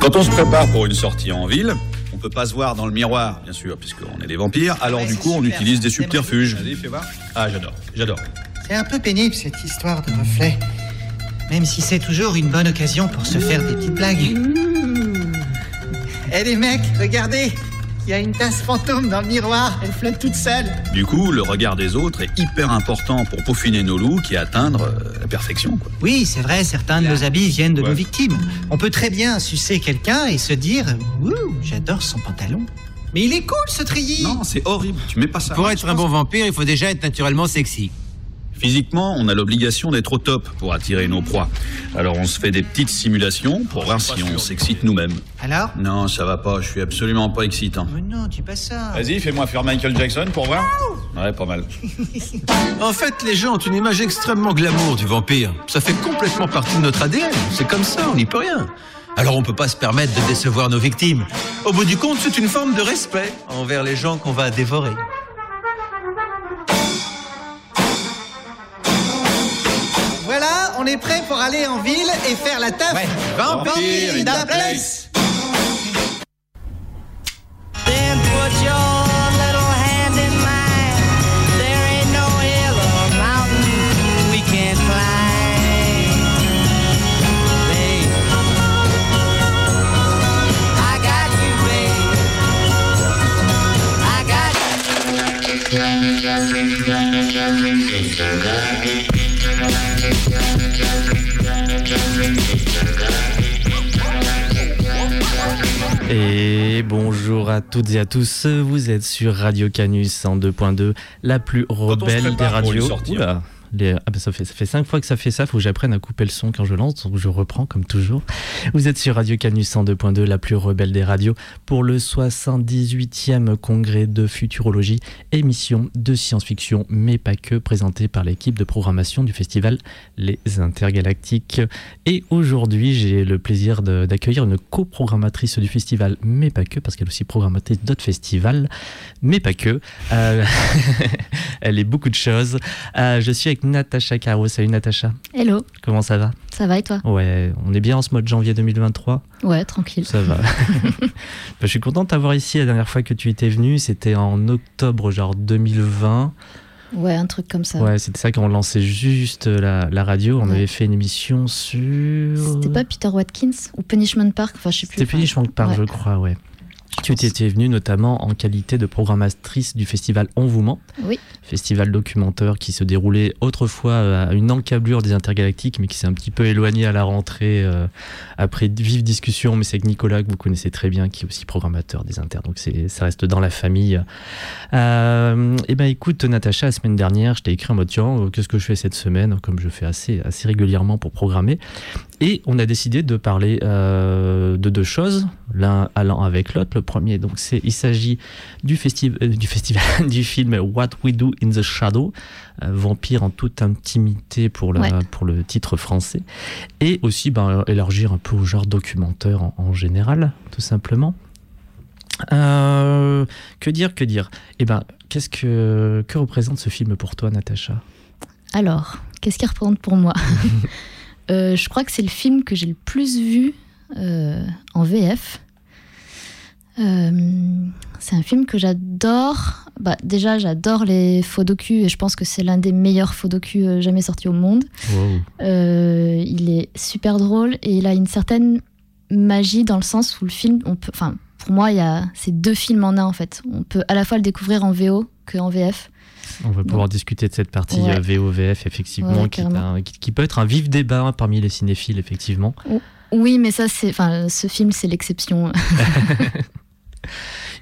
Quand on se prépare pour une sortie en ville, on peut pas se voir dans le miroir, bien sûr, puisqu'on est des vampires. Alors Ouais, du coup, on utilise des subterfuges. Vas-y, fais voir. Ah, j'adore, j'adore. C'est un peu pénible cette histoire de reflet. Même si c'est toujours une bonne occasion pour se faire des petites blagues. Eh les mecs, regardez Il y a une tasse fantôme dans le miroir, elle flotte toute seule. Du coup, le regard des autres est hyper important pour peaufiner nos looks et atteindre euh, la perfection. Quoi. Oui, c'est vrai, certains de nos habits viennent de Ouais. nos victimes. On peut très bien sucer quelqu'un et se dire Ouh, j'adore son pantalon. Mais il est cool ce treillis Non, c'est horrible. Tu mets pas ça. Pour être un bon vampire, il faut déjà être naturellement sexy. Physiquement, on a l'obligation d'être au top pour attirer nos proies. Alors on se fait des petites simulations pour voir si on s'excite nous-mêmes. Alors? Non, ça va pas, je suis absolument pas excitant. Mais non, dis pas ça. Vas-y, fais-moi faire Michael Jackson pour voir. Ouais, pas mal. En fait, les gens ont une image extrêmement glamour du vampire. Ça fait complètement partie de notre ADN. C'est comme ça, on n'y peut rien. Alors on peut pas se permettre de décevoir nos victimes. Au bout du compte, c'est une forme de respect envers les gens qu'on va dévorer. On est prêt pour aller en ville et faire la taf. Ouais, Vampire in the place. Then put your little hand in mine. There ain't no hill or mountain we can't climb. Babe, I got you, babe. I got you. Et bonjour à toutes et à tous, vous êtes sur Radio Canus en 2.2, la plus rebelle des radios. Ah bah ça, fait, cinq fois que ça fait ça, faut que j'apprenne à couper le son quand je lance, donc je reprends comme toujours. Vous êtes sur Radio Canus en 2.2, la plus rebelle des radios, pour le 78e congrès de futurologie, émission de science-fiction, mais pas que, présentée par l'équipe de programmation du festival Les Intergalactiques. Et aujourd'hui, j'ai le plaisir d'accueillir une coprogrammatrice du festival, mais pas que, parce qu'elle est aussi programmatrice d'autres festivals, mais pas que. Euh, elle est beaucoup de choses. Euh, je suis avec Natacha Caro. Salut Natacha, Hello, comment ça va? Ça va et toi? Ouais, on est bien en ce mois de janvier 2023 Ouais, tranquille. Ça va. Bah, je suis content de t'avoir ici la dernière fois que tu étais venu. C'était en octobre, genre 2020. Ouais, un truc comme ça. Ouais, c'était ça quand on lançait juste la, la radio. On Ouais. avait fait une émission sur. C'était pas Peter Watkins ou Punishment Park? Enfin, je sais plus. C'était Punishment Park, ouais. je crois, ouais. Tu étais venu notamment en qualité de programmatrice du festival On vous ment, Oui. festival documentaire qui se déroulait autrefois euh, à une encablure des intergalactiques, mais qui s'est un petit peu éloigné à la rentrée euh, après de vives discussions. Mais c'est avec Nicolas que vous connaissez très bien, qui est aussi programmateur des inter, donc ça reste dans la famille. Euh, et ben écoute, Natacha, la semaine dernière, je t'ai écrit en mode tiens, euh, qu'est-ce que je fais cette semaine, comme je fais assez assez régulièrement pour programmer. Et on a décidé de parler euh, de deux choses, l'un allant avec l'autre. Premier, donc, c'est il s'agit du, festi- euh, du festival du film What We Do in the Shadow, euh, vampire en toute intimité pour, la, Ouais. pour le titre français, et aussi ben, élargir un peu au genre documentaire en, en général, tout simplement. Euh, que dire, que dire? Eh ben, qu'est-ce que que représente ce film pour toi, Natacha? Alors, qu'est-ce qu'il représente pour moi? Euh, Je crois que c'est le film que j'ai le plus vu euh, en VF. Euh, c'est un film que j'adore. Bah, déjà, j'adore les faux docus et je pense que c'est l'un des meilleurs faux docus euh, jamais sortis au monde. Euh, il est super drôle et il a une certaine magie dans le sens où le film, on peut, enfin, pour moi, il y a c'est deux films en un en fait. On peut à la fois le découvrir en VO que en VF. On va pouvoir discuter de cette partie Ouais. VOVF, effectivement, Ouais, qui, est carrément. un- qui- qui peut être un vif débat hein, parmi les cinéphiles, effectivement. Oui, mais ça, c'est, enfin, ce film, c'est l'exception.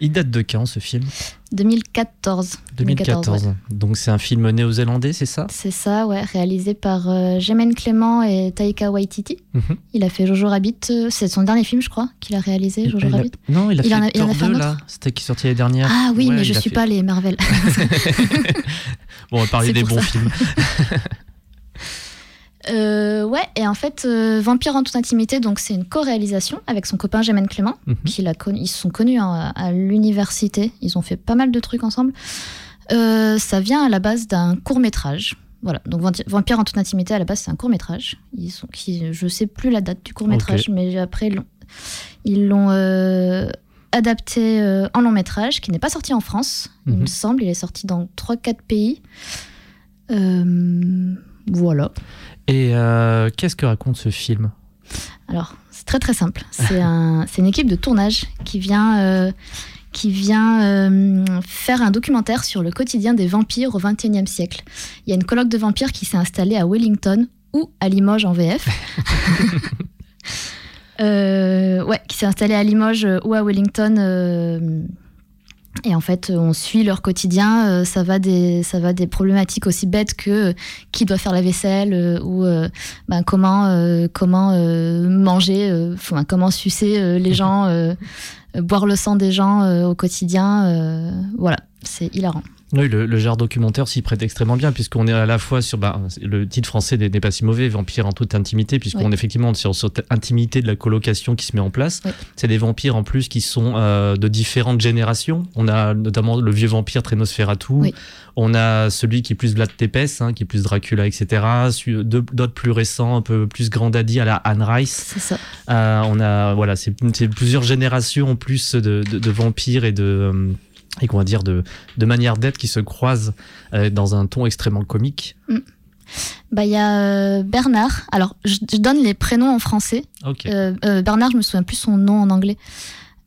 Il date de quand, ce film? 2014. 2014. ouais. Donc c'est un film néo-zélandais, c'est ça? C'est ça, ouais, réalisé par euh, Jemaine Clément et Taika Waititi. Mhm. Il a fait Jojo Rabbit. euh, c'est son dernier film, je crois, qu'il a réalisé, Jojo Il a- Rabbit. Non, il a Il fait en a- il en a Thor fait un 2, là. C'était qui est sorti l'année dernière. Ah oui, Ouais, mais je suis fait- pas les Marvel. Bon, on va parler des bons ça. films. Euh, ouais, et en fait, euh, Vampire en toute intimité, donc c'est une co-réalisation avec son copain Jemaine Clément. Mhm. qu'il a connu, ils se sont connus hein, à l'université. Ils ont fait pas mal de trucs ensemble. Euh, ça vient à la base d'un court métrage. Voilà, donc Vampi- Vampire en toute intimité, à la base, c'est un court métrage. Ils sont, qui, je sais plus la date du court métrage, mais après, ils l'ont- adapté en long métrage, qui n'est pas sorti en France, il Mhm. me semble. Il est sorti dans 3-4 pays. Voilà. Et euh, qu'est-ce que raconte ce film? Alors, c'est très très simple. C'est un, c'est une équipe de tournage qui vient, euh, qui vient euh, faire un documentaire sur le quotidien des vampires au XXIe siècle. Il y a une colloque de vampires qui s'est installée à Wellington ou à Limoges en VF. Ouais, qui s'est installée à Limoges ou à Wellington. Et en fait, on suit leur quotidien. euh, ça, va des, ça va des problématiques aussi bêtes que euh, qui doit faire la vaisselle euh, ou euh, ben, comment, comment manger, enfin, comment sucer les gens, boire le sang des gens au quotidien. voilà, c'est hilarant. Oui, le, le genre documentaire s'y prête extrêmement bien, puisqu'on est à la fois sur. bah, le titre français n'est pas si mauvais, Vampire en toute intimité, puisqu'on Oui. est effectivement sur cette intimité de la colocation qui se met en place. Oui. C'est des vampires en plus qui sont euh, de différentes générations. On a notamment le vieux vampire Trenosferatu. Oui. On a celui qui est plus Vlad Tepes, hein, qui est plus Dracula, etc. D'autres plus récents, un peu plus grand daddy à la Anne Rice. C'est ça. Euh, on a voilà, c'est plusieurs générations en plus de, de- de vampires et de euh, et qu'on va dire de, de manières d'être qui se croisent euh, dans un ton extrêmement comique. Bah, il y a euh, Bernard. Alors, je, je donne les prénoms en français. Euh, euh, Bernard, je me souviens plus son nom en anglais.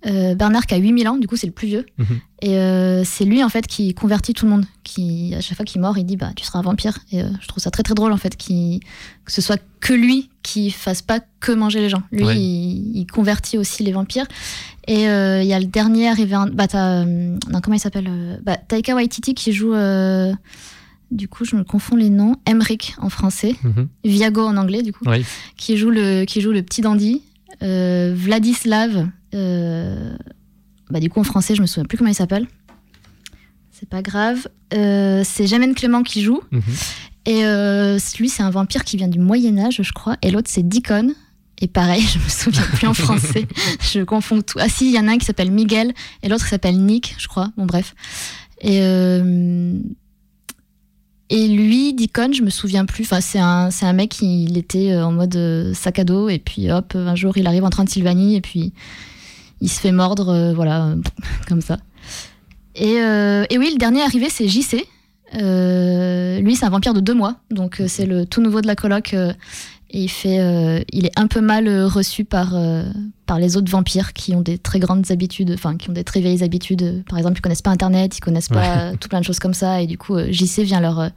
Euh, Bernard qui a 8000 ans, du coup c'est le plus vieux. Mhm. Et euh, c'est lui en fait qui convertit tout le monde. Qui, à chaque fois qu'il mord, il dit bah tu seras un vampire. Et euh, je trouve ça très très drôle en fait que ce soit que lui qui fasse pas que manger les gens. Lui Ouais. il, il convertit aussi les vampires. Et il y a le dernier arrivé. En, bah t'as, non, comment il s'appelle bah, Taika Waititi qui joue. du coup, je me confonds les noms. Emric en français, Mhm. Viago en anglais, du coup qui joue le, qui joue le petit dandy. Vladislav, bah, du coup en français, je me souviens plus comment il s'appelle. C'est pas grave. Euh, c'est Jamen Clément qui joue. Mhm. Et euh, lui, c'est un vampire qui vient du Moyen-Âge, je crois. Et l'autre, c'est Deacon. Et pareil, je me souviens plus en français. Je confonds tout. Ah si, il y en a un qui s'appelle Miguel et l'autre qui s'appelle Nick, je crois. Bon, bref. Et, euh, et lui, Deacon, je me souviens plus. Enfin, c'est un, c'est un mec, il était euh, en mode euh, sac à dos. Et puis, hop, un jour, il arrive en train de Sylvanie. Et puis, il se fait mordre, euh, voilà, comme ça. Et, euh, et oui, le dernier arrivé, c'est JC. Euh, lui, c'est un vampire de deux mois, donc c'est le tout nouveau de la coloc. et il fait, euh, il est un peu mal reçu par euh, par les autres vampires qui ont des très grandes habitudes, enfin qui ont des très vieilles habitudes. Par exemple, ils connaissent pas Internet, ils connaissent pas tout plein de choses comme ça, et du coup, JC vient leur euh,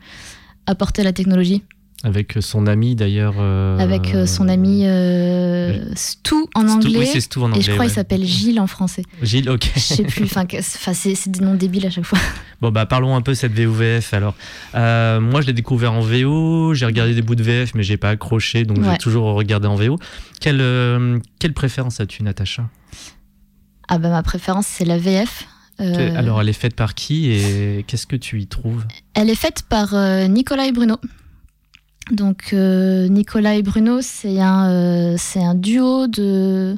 apporter la technologie Avec son ami d'ailleurs. euh, avec euh, son ami euh, Stu en Stu- anglais. Oui, c'est Stu en anglais. et je crois ouais. qu'il s'appelle Gilles en français. Gilles, ok. Je sais plus. Enfin, c'est des noms débiles à chaque fois. Bon, bah parlons un peu de cette VOVF alors. Euh, moi, je l'ai découvert en VO, j'ai regardé des bouts de VF, mais j'ai pas accroché, donc Ouais. j'ai toujours regardé en VO. Quelle, euh, quelle préférence as-tu, Natacha? Ah bah ma préférence c'est la VF. Euh, Alors, elle est faite par qui et qu'est-ce que tu y trouves? Elle est faite par euh, Nicolas et Bruno. Donc euh, Nicolas et Bruno, c'est un, euh, c'est un duo de,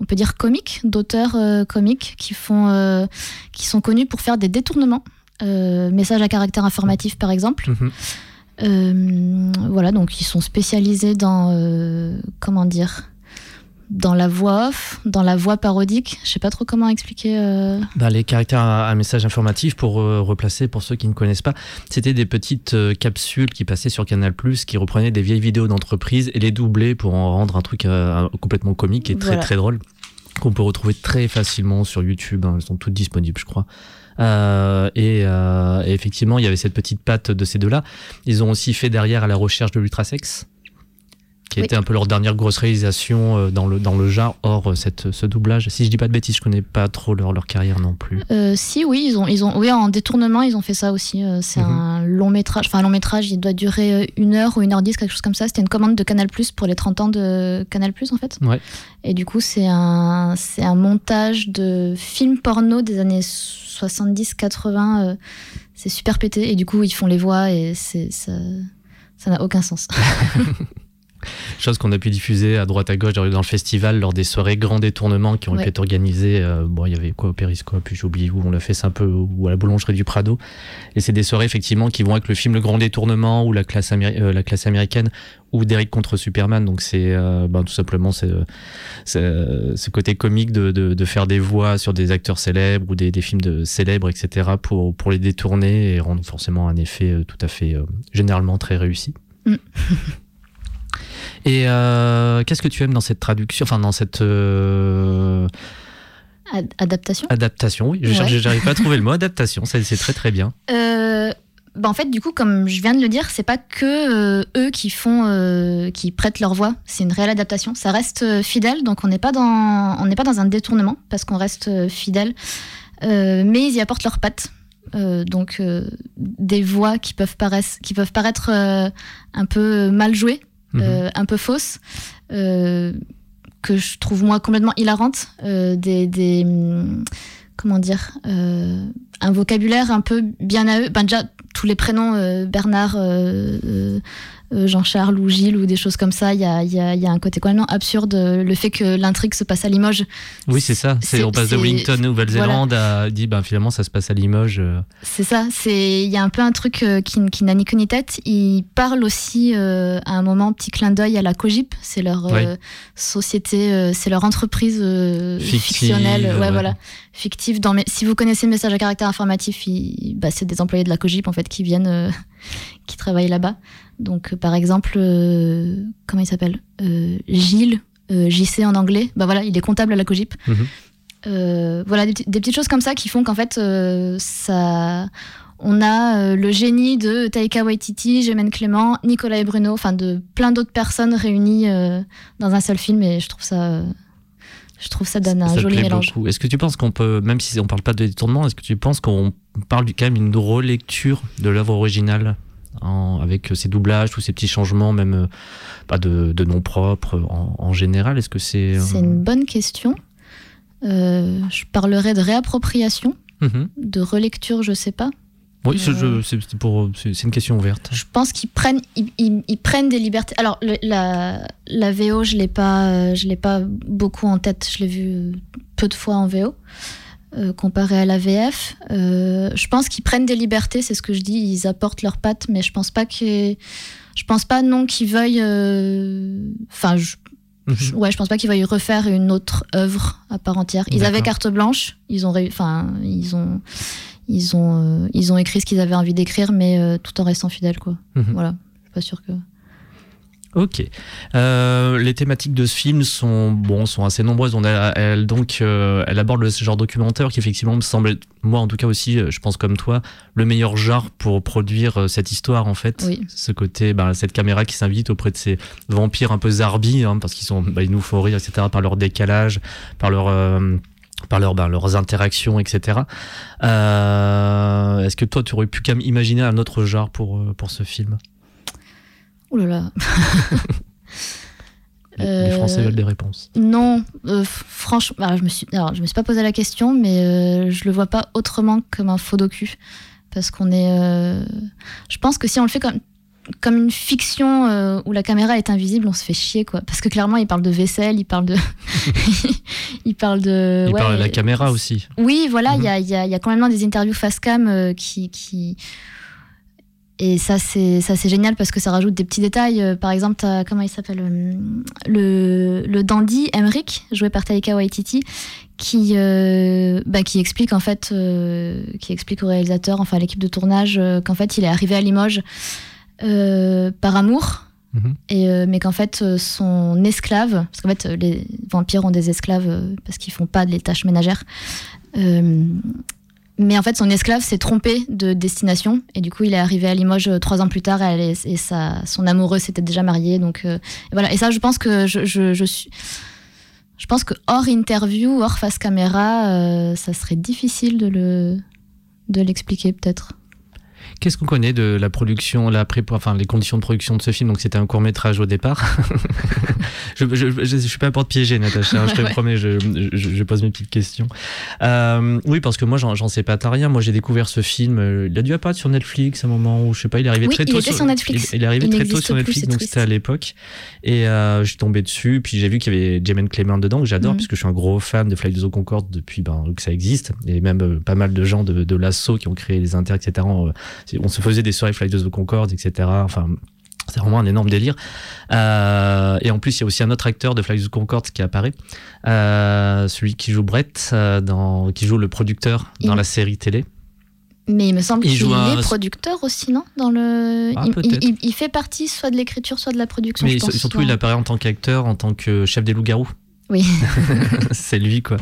on peut dire comiques, d'auteurs euh, comiques qui font, qui sont connus pour faire des détournements, messages à caractère informatif par exemple. Mhm. Voilà, donc ils sont spécialisés dans, comment dire, dans la voix off, dans la voix parodique. Je sais pas trop comment expliquer. euh, Bah, les caractères à, à message informatif, pour euh, replacer, pour ceux qui ne connaissent pas, c'était des petites euh, capsules qui passaient sur Canal+, qui reprenaient des vieilles vidéos d'entreprise et les doublaient pour en rendre un truc euh, complètement comique et très Voilà. très drôle, qu'on peut retrouver très facilement sur YouTube. hein, elles sont toutes disponibles, je crois. Euh, et, euh, et effectivement, il y avait cette petite patte de ces deux-là. Ils ont aussi fait derrière à la recherche de l'ultrasex, qui Oui. était un peu leur dernière grosse réalisation euh, dans le, dans le genre, hors euh, cette, ce doublage. Si je dis pas de bêtises, je connais pas trop leur, leur carrière non plus. Euh, si, oui, ils ont, ils ont, oui, en détournement, ils ont fait ça aussi. C'est Mhm. un long métrage. Enfin, un long métrage, il doit durer une heure ou une heure dix, quelque chose comme ça. C'était une commande de Canal Plus pour les 30 ans de Canal Plus, en fait. Ouais. Et du coup, c'est un, c'est un montage de films porno des années 70-80. euh, c'est super pété. Et du coup, ils font les voix et c'est, ça n'a aucun sens. Chose qu'on a pu diffuser à droite à gauche dans le festival lors des soirées grands détournements qui ont Ouais. pu être organisées. euh, bon, il y avait quoi au Périscope, puis j'ai oublié où on l'a fait, c'est un peu ou à la boulangerie du Prado. Et c'est des soirées effectivement qui vont avec le film Le Grand Détournement ou la classe, améri- euh, la classe américaine ou Derrick contre Superman. Donc c'est euh, ben, tout simplement c'est, ce côté comique de, de, de faire des voix sur des acteurs célèbres ou des, des films de célèbres, etc. pour, pour les détourner et rendre forcément un effet tout à fait généralement très réussi. Et euh, qu'est-ce que tu aimes dans cette traduction, enfin dans cette euh, Ad- adaptation? adaptation Oui, je Ouais. cherche- j'arrive pas à trouver le mot adaptation. C'est très très bien. Euh, bah en fait, du coup, comme je viens de le dire, c'est pas que euh, eux qui font, euh, qui prêtent leur voix. C'est une réelle adaptation. Ça reste fidèle, donc on n'est pas dans, on n'est pas dans un détournement parce qu'on reste fidèle. Mais ils y apportent leurs pattes. Donc des voix qui peuvent paraître, qui peuvent paraître un peu mal jouées, Mhm. euh, un peu fausses, euh, que je trouve moi complètement hilarantes. Euh, des, hum, comment dire, un vocabulaire un peu bien à eux. Ben déjà tous les prénoms Bernard, Jean-Charles ou Gilles ou des choses comme ça, il y a, il y a- il y a un côté complètement absurde. euh, Le fait que l'intrigue se passe à Limoges, Oui, c'est ça. C'est on passe de Wellington, Nouvelle-Zélande, à dit ben finalement ça se passe à Limoges. euh. C'est ça, c'est il y a un peu un truc euh, qui, qui n'a ni queue ni tête. Il parle aussi euh, à un moment petit clin d'œil à la Cogip, c'est leur euh, société, euh, c'est leur entreprise euh, Fictive, fictionnelle, ouais, ouais. voilà, fictive. Dans mes- si vous connaissez Message à caractère informatif, il- bah, c'est des employés de la Cogip en fait qui viennent, euh, qui travaillent là-bas. Donc euh, par exemple, euh, comment il s'appelle Euh, Gilles, JC en anglais. Bah voilà, il est comptable à la Cogip. Mhm. Voilà des, petites choses comme ça qui font qu'en fait ça on a le génie de Taika Waititi, Jemaine Clément, Nicolas et Bruno, enfin de plein d'autres personnes réunies dans un seul film et je trouve ça je trouve ça donne un Ça joli mélange. Est-ce que tu penses qu'on peut, même si on parle pas de détournement, est-ce que tu penses qu'on parle quand même d'une relecture de l'œuvre originale? En- avec ses doublages, tous ces petits changements, même euh, pas de, de noms propres en, en général Est-ce que c'est euh, C'est une bonne question. Euh, je parlerai de réappropriation, Mhm. de relecture, je sais pas. Oui, c'est- Euh, une question ouverte. Je pense qu'ils prennent, ils, ils- ils prennent des libertés. Alors le- la, la VO, je euh, je l'ai pas beaucoup en tête. Je l'ai vu euh, peu de fois en VO euh, comparé à la VF. Euh, je pense qu'ils prennent des libertés, c'est ce que je dis. Ils apportent leurs pattes, mais je pense pas que, je pense pas non qu'ils veuillent. euh, Enfin, je, je- ouais, je pense pas qu'ils veuillent refaire une autre œuvre à part entière. Ils avaient carte blanche. Ils ont, enfin, ils ont. Ils ont, ils ont écrit ce qu'ils avaient envie d'écrire, mais tout en restant fidèles, quoi. Mhm. Voilà, je suis pas sûre que. Ok. Euh, les thématiques de ce film sont bon, sont assez nombreuses. On a, elle donc, euh, elle aborde le genre documentaire qui effectivement me semble, être- moi en tout cas aussi, euh, je pense comme toi, le meilleur genre pour produire cette histoire en fait. Oui. Ce côté, ben, cette caméra qui s'invite auprès de ces vampires un peu zarbis, hein, parce qu'ils sont, ben, ils nous font rire, etc. Par leur décalage, par leur euh, par leur, ben, leurs interactions, etc. Euh, Est-ce que toi, tu aurais pu quand même imaginer un autre genre pour, pour ce film? Ouh là là. les, les Français Euh, veulent des réponses. Non, euh, franchement, alors, je me suis, alors je me suis pas posé la question, mais euh, je le vois pas autrement comme un faux docu, parce qu'on est, euh, je pense que si on le fait comme comme une fiction euh, où la caméra est invisible, on se fait chier quoi, parce que clairement il parle de vaisselle, il parle de, il parle de, Il ouais, parle à la caméra aussi. Oui, voilà, il Mhm. y, a, il y, a, il y a quand même des interviews face cam euh, qui, qui. Et ça, c'est ça, c'est génial parce que ça rajoute des petits détails. Euh, par exemple, comment il s'appelle euh, le, le dandy Emmerich, joué par Taika Waititi, qui, euh, bah, qui explique en fait, euh, qui explique au réalisateur, enfin à l'équipe de tournage, qu'en fait, il est arrivé à Limoges euh, par amour. Mhm. Et, mais qu'en fait, son esclave, parce qu'en fait, les vampires ont des esclaves parce qu'ils font pas les tâches ménagères. Mais en fait, son esclave s'est trompé de destination et du coup, il est arrivé à Limoges euh, trois ans plus tard et sa, son amoureux s'était déjà marié. Donc euh, et voilà. Et ça, je pense que je, je, je suis. Je pense que hors interview, hors face caméra, euh, ça serait difficile de le de l'expliquer peut-être. Qu'est-ce qu'on connaît de la production, la pré enfin les conditions de production de ce film? Donc c'était un court métrage au départ. je, je, je, suis pas pour te piéger, Natacha. hein, je te Ouais. promets, je, je, je pose mes petites questions. Euh, oui, parce que moi j'en sais pas tant rien. Moi j'ai découvert ce film. euh, Il a dû apparaître sur Netflix à un moment où je sais pas. Il est arrivé Oui, très il tôt était sur Netflix. Il, il est arrivé Il très tôt sur Netflix, donc c'était à l'époque. Et euh, je suis tombé dessus. Puis j'ai vu qu'il y avait Jamen Clement dedans que j'adore Mhm. puisque je suis un gros fan de Fly the Concorde depuis ben, que ça existe. Et même euh, pas mal de gens de, de l'assaut qui ont créé les inter, etc. On, se faisait des soirées Fly the Concorde, etc. Enfin. C'est vraiment un énorme délire. Euh, et en plus, il y a aussi un autre acteur de Fly the Concorde qui apparaît, euh, celui qui joue Brett, euh, dans, qui joue le producteur dans Il- la série télé. Mais il me semble Il qu'il joue un- est producteur aussi, non? Dans le, Ah, il, peut-être. il- il fait partie soit de l'écriture, soit de la production. Mais je sur- pense, surtout, il apparaît en tant qu'acteur, en tant que chef des loups-garous. Oui. c'est lui quoi.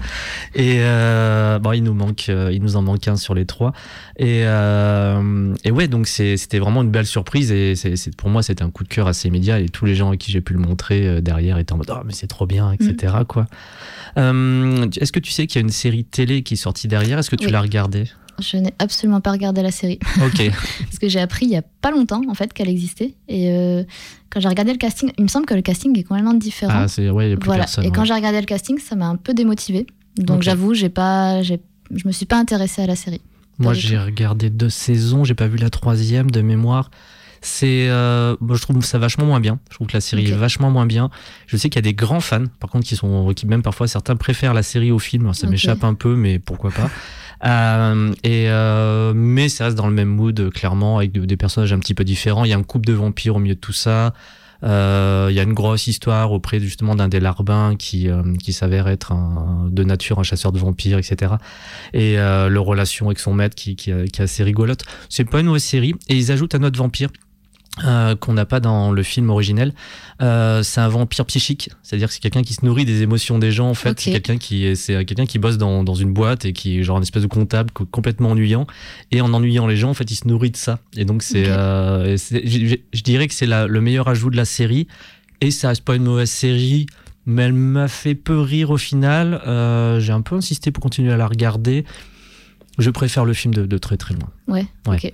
Et euh, bon, il nous manque, euh, il nous en manque un sur les trois. Et, euh, et ouais, donc c'était vraiment une belle surprise et c'est pour moi c'était un coup de cœur assez immédiat et tous les gens à qui j'ai pu le montrer euh, derrière étaient en mode oh mais c'est trop bien, etc. Mm. Quoi. Euh, Est-ce que tu sais qu'il y a une série télé qui est sortie derrière? Est-ce que tu Oui. l'as regardée? Je n'ai absolument pas regardé la série. Ok. Parce que j'ai appris il y a pas longtemps, en fait, qu'elle existait. Et euh, quand j'ai regardé le casting, il me semble que le casting est complètement différent. ah c'est ouais, il y a plus voilà. personne. Et quand j'ai regardé le casting, ça m'a un peu démotivée. Donc j'avoue, j'ai pas, j'ai, je me suis pas intéressée à la série. Moi, j'ai regardé deux saisons, j'ai pas vu la troisième de mémoire. C'est, euh, moi, je trouve ça vachement moins bien. Je trouve que la série est vachement moins bien. Je sais qu'il y a des grands fans, par contre, qui sont, qui même parfois certains préfèrent la série au film. Ça m'échappe un peu, mais pourquoi pas. Euh, et euh, mais ça reste dans le même mood, euh, clairement, avec de- des personnages un petit peu différents. Il y a un couple de vampires au milieu de tout ça. Il y a une grosse histoire auprès justement d'un des larbins qui, euh, qui s'avère être un, de nature un chasseur de vampires, etc. Et euh, leur relation avec son maître qui, qui, qui est assez rigolote. C'est pas une mauvaise série. Et ils ajoutent un autre vampire. Euh, qu'on n'a pas dans le film originel, Euh, c'est un vampire psychique, c'est-à-dire que c'est quelqu'un qui se nourrit des émotions des gens. En fait, c'est quelqu'un qui est- c'est quelqu'un qui bosse dans, dans une boîte et qui est genre une espèce de comptable co- complètement ennuyant. Et en ennuyant les gens, en fait, il se nourrit de ça. Et donc c'est, euh, je, dirais que c'est le meilleur ajout de la série. Et ça reste pas une mauvaise série, mais elle m'a fait peu rire au final. Euh, J'ai un peu insisté pour continuer à la regarder. Je préfère le film de, de très très loin. Ouais, Ouais. ok.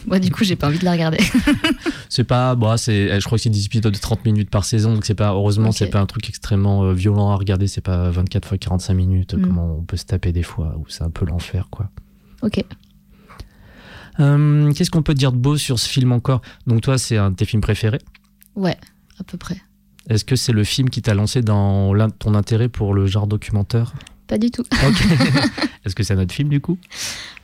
Moi, du coup, j'ai pas envie de la regarder. C'est pas, bon, c'est, je crois que c'est 10 épisodes de 30 minutes par saison, donc c'est pas, heureusement, Ok. c'est pas un truc extrêmement euh, violent à regarder, c'est pas 24 fois 45 minutes, Mm. comme on peut se taper des fois, où c'est un peu l'enfer, quoi. ok. Euh, Qu'est-ce qu'on peut dire de beau sur ce film encore? Donc, toi, c'est un de tes films préférés? Ouais, à peu près. Est-ce que c'est le film qui t'a lancé dans ton intérêt pour le genre documentaire? Pas du tout. Est-ce que c'est un autre film, du coup?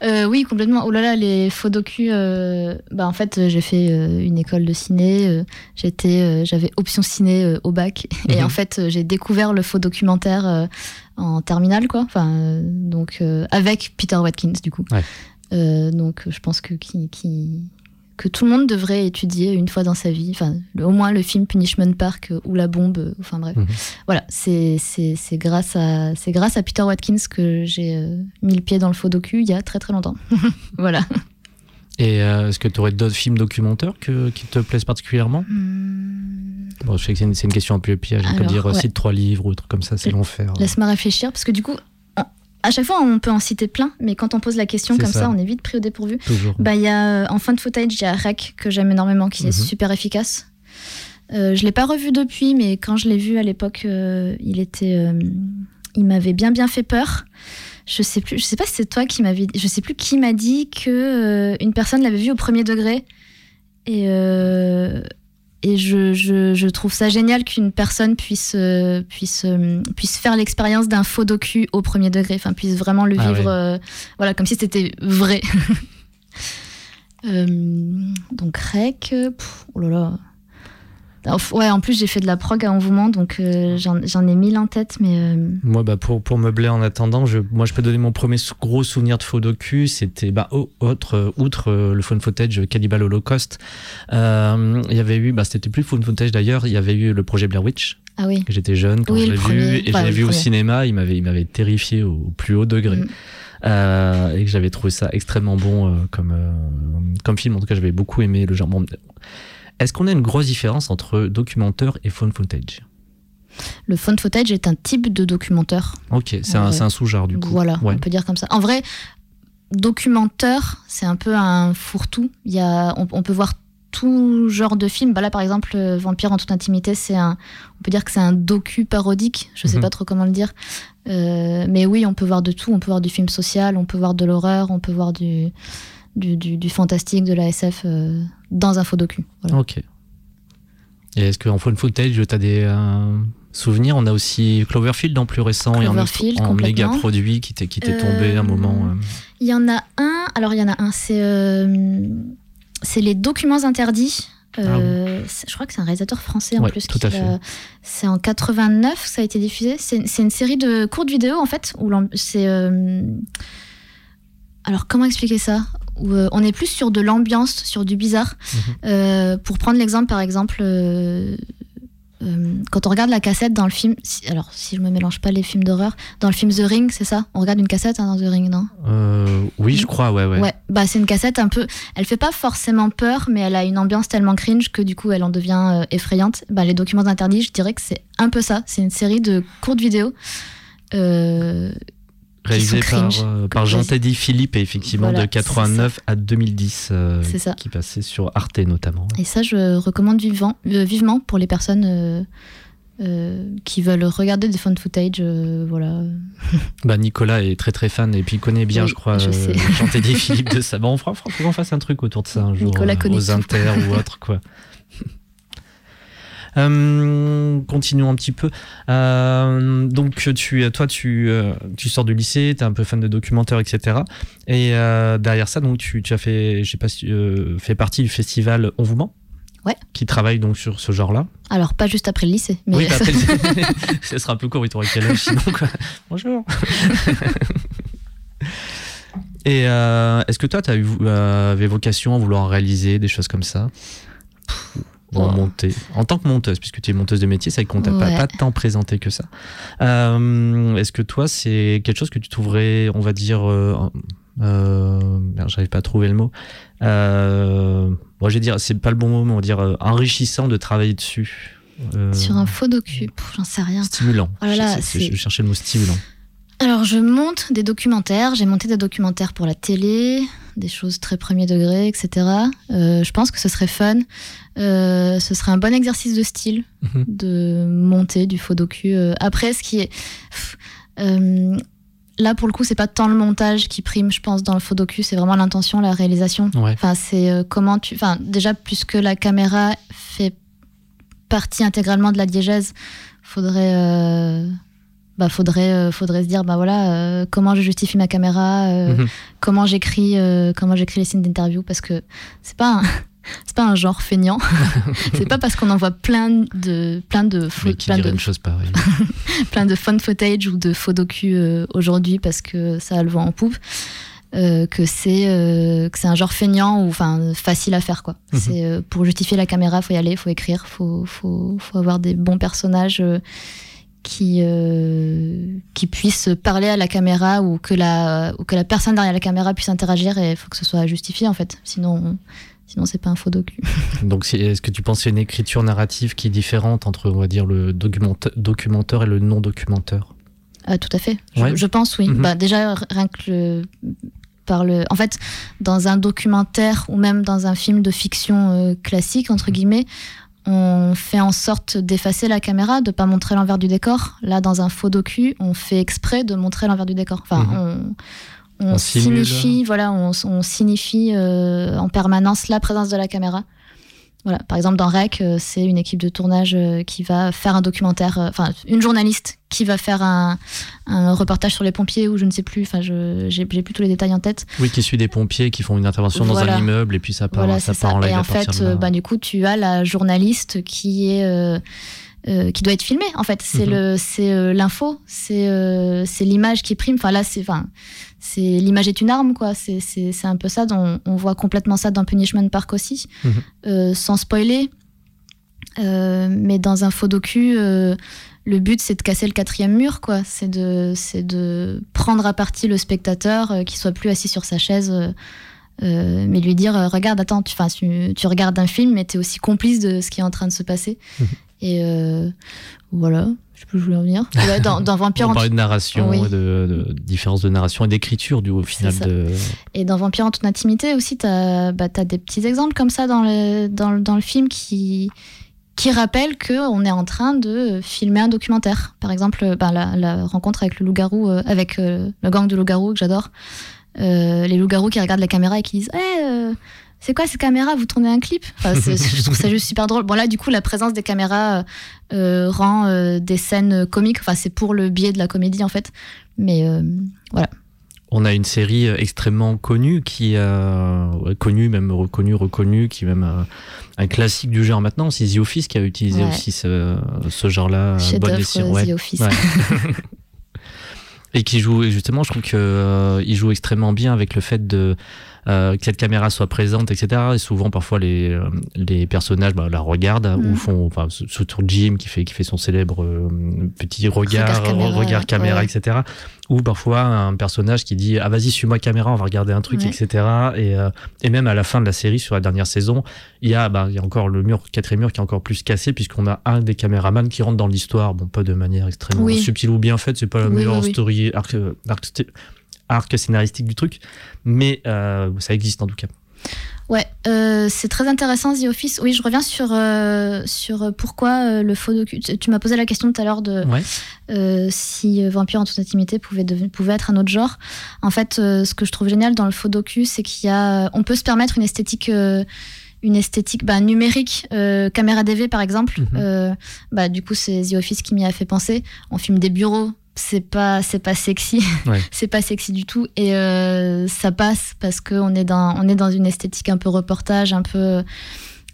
Euh, oui, complètement. Oh là là, les faux docu. euh, bah en fait, j'ai fait euh, une école de ciné. euh, j'étais, j'avais option ciné au bac. Et Mhm. en fait, j'ai découvert le faux documentaire en terminale, quoi. Enfin, donc avec Peter Watkins, du coup. Ouais. Donc, je pense que qui, qui- que tout le monde devrait étudier une fois dans sa vie. Enfin, le- au moins le film Punishment Park euh, ou La Bombe. euh, Enfin bref. Mhm. Voilà, c'est grâce à c'est grâce à Peter Watkins que j'ai euh, mis le pied dans le faux docu il y a très très longtemps. voilà. Et est-ce que tu aurais d'autres films documentaires que, qui te plaisent particulièrement? Bon, je sais que c'est une, une question un peu piège, hein, comme Alors, dire ouais. cite trois livres ou un truc comme ça, c'est l'enfer. Laisse-moi réfléchir parce que du coup, à chaque fois on peut en citer plein, mais quand on pose la question comme ça. ça. on est vite pris au dépourvu. Toujours. Bah y a euh, en fin de footage, il y a Rec que j'aime énormément, qui est Mhm. super efficace. Euh, je l'ai pas revu depuis, mais quand je l'ai vu à l'époque, euh, il était, euh, il m'avait bien bien fait peur. Je sais plus, je sais pas si c'est toi qui m'avais, je sais plus qui m'a dit que une personne l'avait vu au premier degré et et je, je, je trouve ça génial qu'une personne puisse euh, puisse euh, puisse faire l'expérience d'un faux docu au premier degré, enfin puisse vraiment le Ah vivre, euh, voilà comme si c'était vrai. Donc rec, pff, oh là là. Enfin, Ouais, en plus j'ai fait de la prog à Envoûment, donc euh, j'en ai mille en tête, mais euh, Moi, bah, pour, pour meubler en attendant, je, moi, je peux donner mon premier sou- gros souvenir de faux docu. C'était, bah, au- autre, euh, outre euh, le phone footage Cannibal Holocaust, il y avait eu, bah, c'était plus phone footage d'ailleurs, il y avait eu le projet Blair Witch. ah oui. J'étais jeune quand Oui, je l'ai vu et je l'ai vu au cinéma. Il m'avait, il m'avait terrifié au, au plus haut degré. Mm. Euh, et que j'avais trouvé ça extrêmement bon euh, comme, euh, comme film. En tout cas, j'avais beaucoup aimé le genre. Bon, est-ce qu'on a une grosse différence entre documentaire et phone footage? Le phone footage est un type de documentaire. Ok, c'est un, sous-genre du coup. Voilà, Ouais. on peut dire comme ça. En vrai, documentaire, c'est un peu un fourre-tout. Il y a, on, on peut voir tout genre de film. Bah là, par exemple, euh, Vampire en toute intimité, c'est un, on peut dire que c'est un docu parodique. Je sais Mhm. pas trop comment le dire, Euh, mais oui, on peut voir de tout. On peut voir du film social, on peut voir de l'horreur, on peut voir du, du, du- du fantastique, de la SF euh, dans un faux docu. Voilà. Ok. Et est-ce qu'en phone footage, tu as des euh, souvenirs? On a aussi Cloverfield en plus récent et en, en méga produit qui t'est tombé à un Euh, moment. euh. Il y en a un. Alors, il y en a un. C'est euh, les documents interdits. Euh, c'est- Je crois que c'est un réalisateur français en Ah Ouais, plus. tout qui à fait. l'a- C'est en 89 que ça a été diffusé. C'est une série de courtes vidéos en fait. Où c'est. euh, Alors comment expliquer ça? Où, euh, On est plus sur de l'ambiance, sur du bizarre. Mhm. Euh, pour prendre l'exemple, par exemple, euh, quand on regarde la cassette dans le film, si- alors si je me mélange pas les films d'horreur, dans le film The Ring, c'est ça? On regarde une cassette hein, dans The Ring, non? Euh, oui, je crois, ouais, ouais. Ouais, bah c'est une cassette un peu. Elle fait pas forcément peur, mais elle a une ambiance tellement cringe que du coup elle en devient euh, effrayante. Bah, les documents interdits, je dirais que c'est un peu ça. C'est une série de courtes vidéos. euh, Réalisé par, euh, par Jean-Teddy Philippe, et effectivement, Voilà, de 89 à 2010, euh, ça. qui passait sur Arte notamment. et ça, je recommande vivant, euh, vivement pour les personnes qui veulent regarder des fun footage. voilà. Bah, Nicolas est très très fan et puis il connaît bien, Oui, je crois, je. Jean-Teddy Philippe de ça. Bon, on fera, faut qu'on fasse un truc autour de ça un jour, Nicolas connaît aux inter ou autre, quoi. Euh, continuons un petit peu. Euh, donc, tu, toi, tu, euh, tu sors du lycée, tu es un peu fan de documentaires, etc. Et derrière ça, donc, tu, tu as fait, je sais pas, si, fait partie du festival On vous ment Ouais. Qui travaille donc sur ce genre-là. Alors pas juste après le lycée, mais Oui, après, ce sera un peu court, il t'aurait quel âge sinon, quoi. Bonjour. Et euh, est-ce que toi, tu avais vocation à vouloir réaliser des choses comme ça? En monter En tant que monteuse, puisque tu es monteuse de métier, c'est qu'on t'a pas, Ouais. pas tant présenté que ça. Euh, est-ce que toi, c'est quelque chose que tu trouverais, on va dire, euh, euh, j'arrive pas à trouver le mot. Euh, moi, je vais dire, c'est pas le bon mot, mais on va dire euh, enrichissant de travailler dessus. Euh, sur un faux docu, j'en sais rien. Stimulant. Oh là là, Je- je, c'est- je cherchais le mot stimulant. Alors, je monte des documentaires. J'ai monté des documentaires pour la télé, des choses très premier degré, etc. Euh, je pense que ce serait fun. Euh, ce serait un bon exercice de style Mhm. de monter du faux docu. Euh, après, ce qui est. pff, là, pour le coup, c'est pas tant le montage qui prime, je pense, dans le faux docu. C'est vraiment l'intention, la réalisation. Ouais. Enfin, c'est euh, comment tu. Enfin, déjà, puisque la caméra fait partie intégralement de la diégèse, faudrait. euh, bah, faudrait, euh, faudrait se dire, bah voilà, euh, comment je justifie ma caméra, euh, Mhm. comment j'écris, comment j'écris les signes d'interview, parce que c'est pas c'est pas un genre feignant. c'est pas parce qu'on envoie plein de, plein de, plein de, une chose pareille plein de fun footage ou de faux docu aujourd'hui parce que ça a le vent en poupe. que c'est que c'est un genre feignant ou enfin facile à faire quoi. Mhm. C'est pour justifier la caméra, faut y aller, faut écrire, faut faut faut avoir des bons personnages qui euh, qui puissent parler à la caméra ou que la ou que la personne derrière la caméra puisse interagir et il faut que ce soit justifié en fait. Sinon sinon c'est pas un faux docu. Donc, est-ce que tu penses qu'il y a une écriture narrative qui est différente entre, on va dire, le documenteur et le non-documenteur Ah, tout à fait. Je, Ouais. je pense, oui. Mhm. Bah, déjà, rien que le, par le. En fait, dans un documentaire ou même dans un film de fiction euh, classique, entre guillemets, on fait en sorte d'effacer la caméra, de pas montrer l'envers du décor. Là, dans un faux docu, on fait exprès de montrer l'envers du décor. Enfin, Mhm. on, on On simule. signifie, voilà, on, on signifie euh, en permanence la présence de la caméra. Voilà, par exemple, dans Rec, euh, c'est une équipe de tournage euh, qui va faire un documentaire, euh, enfin, une journaliste qui va faire un, un reportage sur les pompiers ou je ne sais plus, enfin, je j'ai plus tous les détails en tête. Oui, qui suit des pompiers qui font une intervention dans un immeuble et puis ça part, voilà, ça part ça. en live Et en fait, bah, du coup, tu as la journaliste qui est. euh, euh, qui doit être filmée en fait c'est Mhm. le c'est euh, l'info c'est euh, c'est l'image qui prime enfin là c'est enfin c'est l'image est une arme quoi c'est un peu ça on, on voit complètement ça dans Punishment Park aussi Mhm. Sans spoiler mais dans un faux docu le but c'est de casser le quatrième mur quoi c'est de c'est de prendre à partie le spectateur qui soit plus assis sur sa chaise euh, mais lui dire euh, regarde attends tu, tu, tu regardes un film mais tu es aussi complice de ce qui est en train de se passer Mhm. Et euh, voilà Je je voulais en venir. Ouais, dans, dans Vampire On en parlait de narration, Oui. de, de différence de narration et d'écriture du au final de. Et dans Vampire en toute intimité aussi, t'as bah, t'as des petits exemples comme ça dans le, dans, le- dans le film qui, qui rappellent qu'on est en train de filmer un documentaire. Par exemple, bah, la, la rencontre avec le loup-garou, euh, avec euh, le gang de loups-garous que j'adore. Euh, les loups-garous qui regardent la caméra et qui disent Eh, euh, c'est quoi ces caméras? Vous tournez un clip? Enfin, Je trouve ça juste super drôle. Bon, là, du coup, la présence des caméras euh, euh, rend euh, des scènes comiques. Enfin, c'est pour le biais de la comédie, en fait. Mais euh, On a une série extrêmement connue qui a connue, même reconnue, reconnue, qui est même un classique du genre maintenant. C'est The Office qui a utilisé Ouais. aussi ce, ce genre-là. bon chef-d'œuvre, escient, ouais. The Office. Ouais. et qui joue justement je trouve que euh, il joue extrêmement bien avec le fait de euh, que cette caméra soit présente etc et souvent parfois les euh, les personnages bah, la regardent Mm. ou font enfin surtout Jim qui fait qui fait son célèbre euh, petit regard Regard caméra, regard caméra ouais. etc ou parfois un personnage qui dit ah vas-y suis-moi caméra on va regarder un truc Ouais. etc et euh, et même à la fin de la série sur la dernière saison il y a bah, il y a encore le mur quatrième mur qui est encore plus cassé puisqu'on a un des caméramans qui rentre dans l'histoire bon pas de manière extrêmement Oui. subtile ou bien faite c'est pas la Oui, meilleure oui. story arc, arc, arc scénaristique du truc mais euh, ça existe en tout cas Ouais, euh, c'est très intéressant The Office. Oui, je reviens sur, euh, sur pourquoi euh, le faux docu. Tu, m'as posé la question tout à l'heure de Ouais. si Vampire en toute intimité pouvait, pouvait être un autre genre. En fait, ce que je trouve génial dans le faux docu, c'est qu'il y a, on peut se permettre une esthétique. une esthétique bah, numérique, euh, caméra DV par exemple. Mhm. Euh, bah, du coup, c'est The Office qui m'y a fait penser. On filme des bureaux, c'est pas, c'est pas sexy, Ouais. c'est pas sexy du tout, et euh, ça passe parce qu'on est dans, on est dans une esthétique un peu reportage, un peu.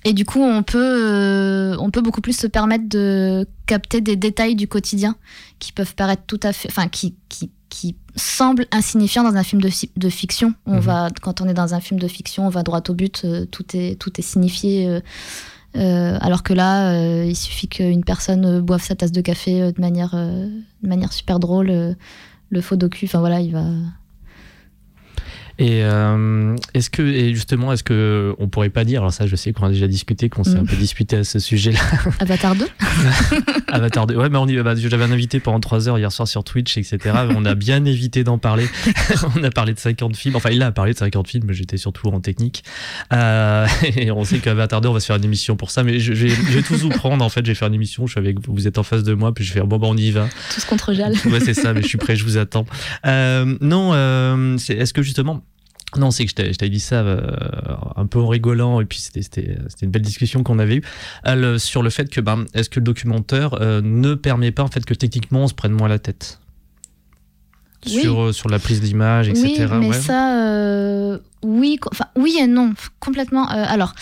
Et du coup, on peut, euh, on peut beaucoup plus se permettre de capter des détails du quotidien qui peuvent paraître tout à fait, enfin, qui, qui, qui semblent insignifiants dans un film de, de fiction. On Mhm. va, quand on est dans un film de fiction, on va droit au but, euh, tout est, tout est signifié. Euh, alors que là, euh, il suffit qu'une personne euh, boive sa tasse de café de manière, de manière super drôle. le faux docu, enfin voilà, il va. Et euh, est-ce que et justement est-ce que on pourrait pas dire alors ça je sais qu'on a déjà discuté qu'on s'est Mm. un peu disputé à ce sujet-là Avatar 2 Avatar 2 ouais mais on y bah, j'avais un invité pendant 3 heures hier soir sur Twitch etc on a bien évité d'en parler on a parlé de 50 films enfin il a parlé de 50 films mais j'étais surtout en technique euh, et on sait qu'Avatar 2 on va se faire une émission pour ça mais je, je vais, je vais tous vous prendre en fait je vais faire une émission je suis avec vous vous êtes en face de moi puis je vais faire bon bah on y va Tous contre Jal. Ouais, c'est ça, mais je suis prêt, je vous attends. Euh, non, euh, est-ce que justement. Non, c'est que je t'avais dit ça euh, un peu en rigolant, et puis c'était- une belle discussion qu'on avait eue euh, sur le fait que, ben, est-ce que le documentaire euh, ne permet pas, en fait, que techniquement on se prenne moins la tête Oui. sur, sur la prise d'image, etc. Oui, mais ouais. ça, oui, enfin oui et non, complètement. Alors,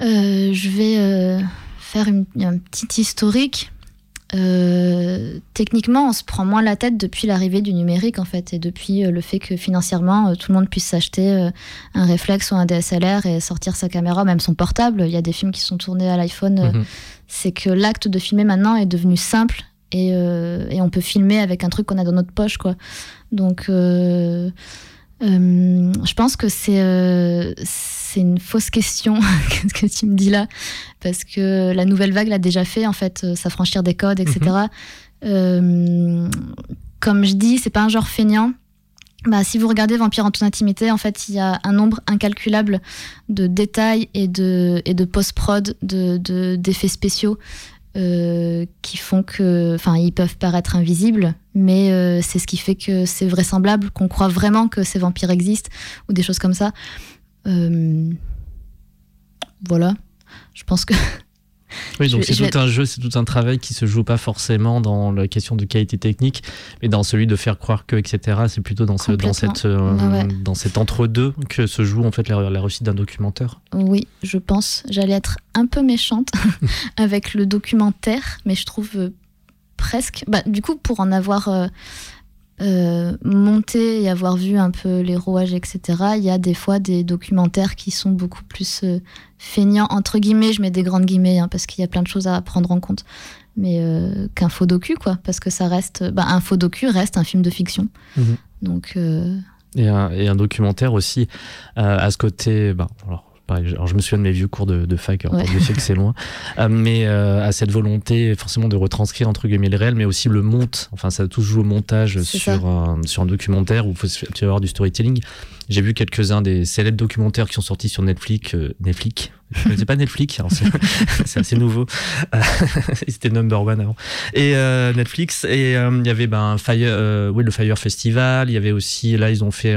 je vais faire une- un petit historique. Euh, techniquement, on se prend moins la tête depuis l'arrivée du numérique en fait, et depuis euh, le fait que financièrement, euh, tout le monde puisse s'acheter un réflexe ou un DSLR et sortir sa caméra, même son portable. Il y a des films qui sont tournés à l'iPhone. Mhm. C'est que l'acte de filmer maintenant est devenu simple et, et on peut filmer avec un truc qu'on a dans notre poche, quoi. Donc, je pense que c'est c'est une fausse question ce que tu me dis là, parce que la nouvelle vague l'a déjà fait, en fait, euh, s'affranchir des codes, etc. Euh, comme je dis, c'est pas un genre feignant. Bah, si vous regardez Vampire en toute intimité, en fait, il y a un nombre incalculable de détails et de, et de post-prod, de, de- d'effets spéciaux euh, qui font que, enfin, ils peuvent paraître invisibles, mais euh, c'est ce qui fait que c'est vraisemblable, qu'on croit vraiment que ces vampires existent ou des choses comme ça. Euh, voilà. Je pense que Oui, donc c'est tout un jeu, c'est tout un travail qui se joue pas forcément dans la question de qualité technique, mais dans celui de faire croire que, etc. C'est plutôt dans, ce, dans, cette, euh, Ouais, ouais. dans cet entre-deux que se joue en fait la, la réussite d'un documentaire. Oui, je pense. J'allais être un peu méchante avec le documentaire, mais je trouve euh, presque. Bah, du coup, pour en avoir euh, euh, monté et avoir vu un peu les rouages, etc., il y a des fois des documentaires qui sont beaucoup plus euh, feignants, entre guillemets, je mets des grandes guillemets, hein, parce qu'il y a plein de choses à prendre en compte, mais euh, qu'un faux docu, quoi, parce que ça reste. Bah, un faux docu reste un film de fiction. Mhm. Donc. Et un, et un documentaire aussi à ce côté, alors, pareil. Alors, je me souviens de mes vieux cours de, de fac, alors, Ouais. Dieu sait que c'est loin, Euh, mais euh, à cette volonté forcément de retranscrire entre guillemets le réel, mais aussi le monte. Enfin, ça touche au montage sur un, sur un documentaire où il faut avoir du storytelling. J'ai vu quelques-uns des célèbres documentaires qui sont sortis sur Netflix. euh, Netflix. Je connaissais pas Netflix, c'est assez nouveau. Euh, C'était number one avant. Et euh, Netflix. Et euh, il y avait ben Fire, euh, oui le Fire Festival. Il y avait aussi là ils ont fait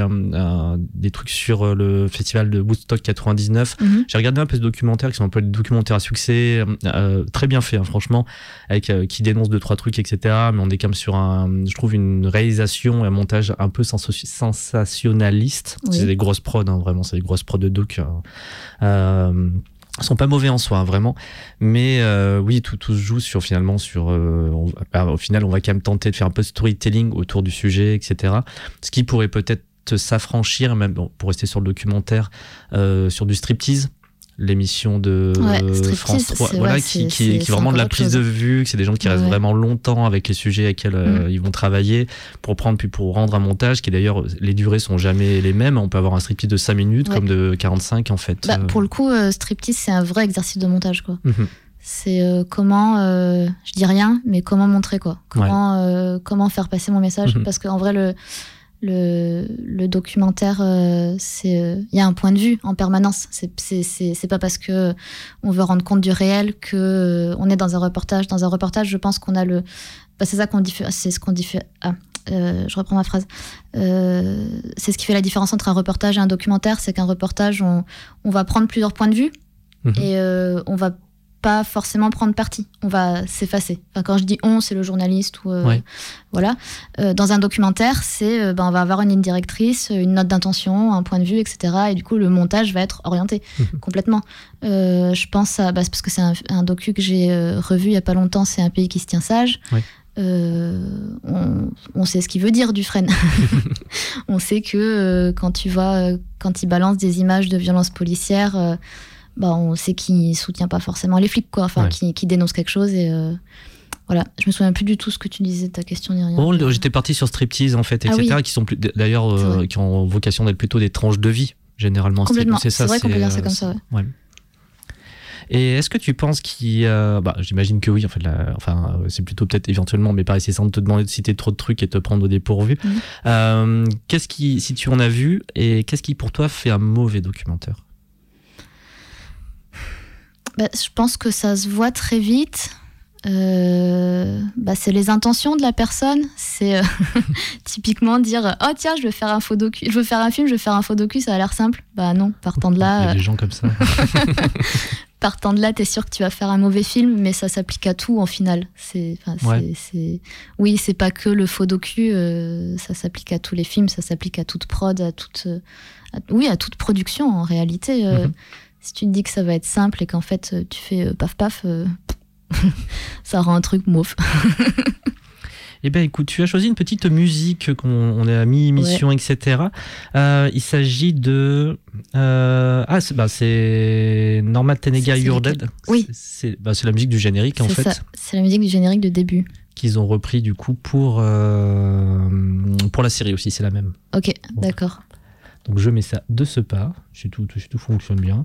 des trucs sur le festival de Woodstock 99. Mhm. J'ai regardé un peu ce documentaire qui sont un peu des documentaires à succès, euh, très bien fait hein, franchement, avec euh, qui dénonce deux trois trucs etc. Mais on est quand même sur un, je trouve une réalisation et un montage un peu sens- sensationnaliste. C'est des grosses prods, hein, vraiment, c'est des grosses prods de doc. hein. Euh, sont pas mauvais en soi, hein, vraiment. Mais euh, oui, tout, tout se joue sur finalement sur. euh, bah, au final, on va quand même tenter de faire un peu de storytelling autour du sujet, etc. Ce qui pourrait peut-être s'affranchir, même pour rester sur le documentaire, euh, sur du striptease. L'émission de Ouais, France 3, c'est- voilà, ouais, qui, qui, est vraiment de la prise chose. de vue, que c'est des gens qui restent vraiment longtemps avec les sujets lesquels euh, Mm. ils vont travailler pour prendre puis pour rendre un montage qui d'ailleurs les durées sont jamais les mêmes. On peut avoir un striptease de 5 minutes comme de 45 en fait. Bah, Euh, pour le coup, euh, striptease, c'est un vrai exercice de montage, quoi. mhm. C'est euh, comment, euh, je dis rien, mais comment montrer, quoi. Comment, euh, comment faire passer mon message. Mhm. Parce qu'en vrai, le, le, le documentaire, euh, euh, il y a un point de vue en permanence. C'est, pas parce que on veut rendre compte du réel que euh, on est dans un reportage. Dans un reportage, je pense qu'on a le, bah, c'est ça qu'on diffère, c'est ce qu'on. Ah, euh, je reprends ma phrase. Euh, c'est ce qui fait la différence entre un reportage et un documentaire, c'est qu'un reportage, on, on va prendre plusieurs points de vue Mhm. et euh, on va pas forcément prendre parti. On va s'effacer. Enfin, quand je dis on, c'est le journaliste ou euh, Ouais. voilà. Euh, dans un documentaire, c'est euh, ben, on va avoir une ligne directrice, une note d'intention, un point de vue, etc. Et du coup, le montage va être orienté complètement. Je pense à bah, parce que c'est un, un docu que j'ai revu il y a pas longtemps. C'est un pays qui se tient sage. Ouais. Euh, on, on sait ce qu'il veut dire Dufresne. on sait que euh, quand tu vois, euh, quand il balance des images de violences policières, bah, on sait qu'il soutient pas forcément les flics, quoi. Enfin, Ouais. qu'il qu'il dénonce quelque chose et euh, voilà. Je me souviens plus du tout ce que tu disais de ta question ni rien. Bon, le- j'étais parti sur striptease en fait, Ah etc. oui. Qui sont d'ailleurs euh, qui ont vocation d'être plutôt des tranches de vie généralement. Complètement. C'est ça. C'est vrai qu'on peut dire ça euh, comme ça, ouais. Et est-ce que tu penses qu'il y a... bah, j'imagine que oui. En fait, enfin, euh, c'est plutôt peut-être éventuellement, mais pareil, c'est sans te demander de citer trop de trucs et te prendre au dépourvu. Mhm. Euh, qu'est-ce qui, si tu en as vu, et qu'est-ce qui pour toi fait un mauvais documentaire? Bah, je pense que ça se voit très vite. Euh, bah, c'est les intentions de la personne. C'est euh, typiquement dire oh tiens je veux faire un faux docu, je veux faire un film, je veux faire un faux docu, ça a l'air simple. Bah non, partant de Il y là, a des gens comme ça. partant de là, t'es sûr que tu vas faire un mauvais film, mais ça s'applique à tout en final. C'est, Ouais. oui, c'est pas que le faux docu, euh, ça s'applique à tous les films, ça s'applique à toute prod, à toute, euh, à- oui, à toute production en réalité. euh, Mhm. Si tu te dis que ça va être simple et qu'en fait euh, tu fais euh, paf paf, euh, ça rend un truc mauve. Eh ben écoute, tu as choisi une petite musique qu'on on a mis émission, etc. Euh, il s'agit de euh, ah c'est bah, Norma Tenega lequel Dead. Oui. C'est bah, la musique du générique en C'est fait ça, c'est la musique du générique de début. qu'ils ont repris du coup pour euh, pour la série aussi, c'est la même. Ok, d'accord. Donc je mets ça de ce pas, si tout, si tout fonctionne bien.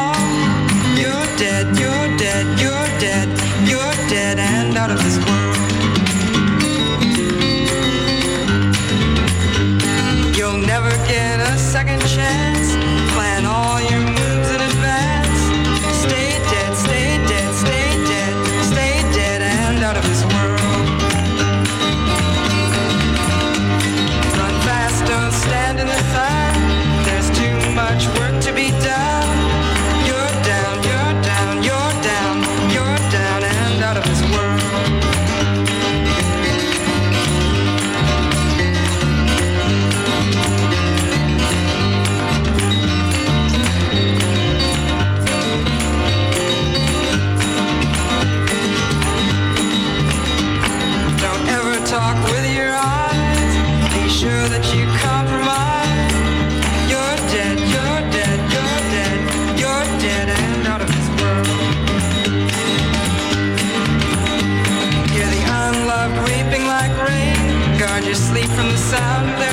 sound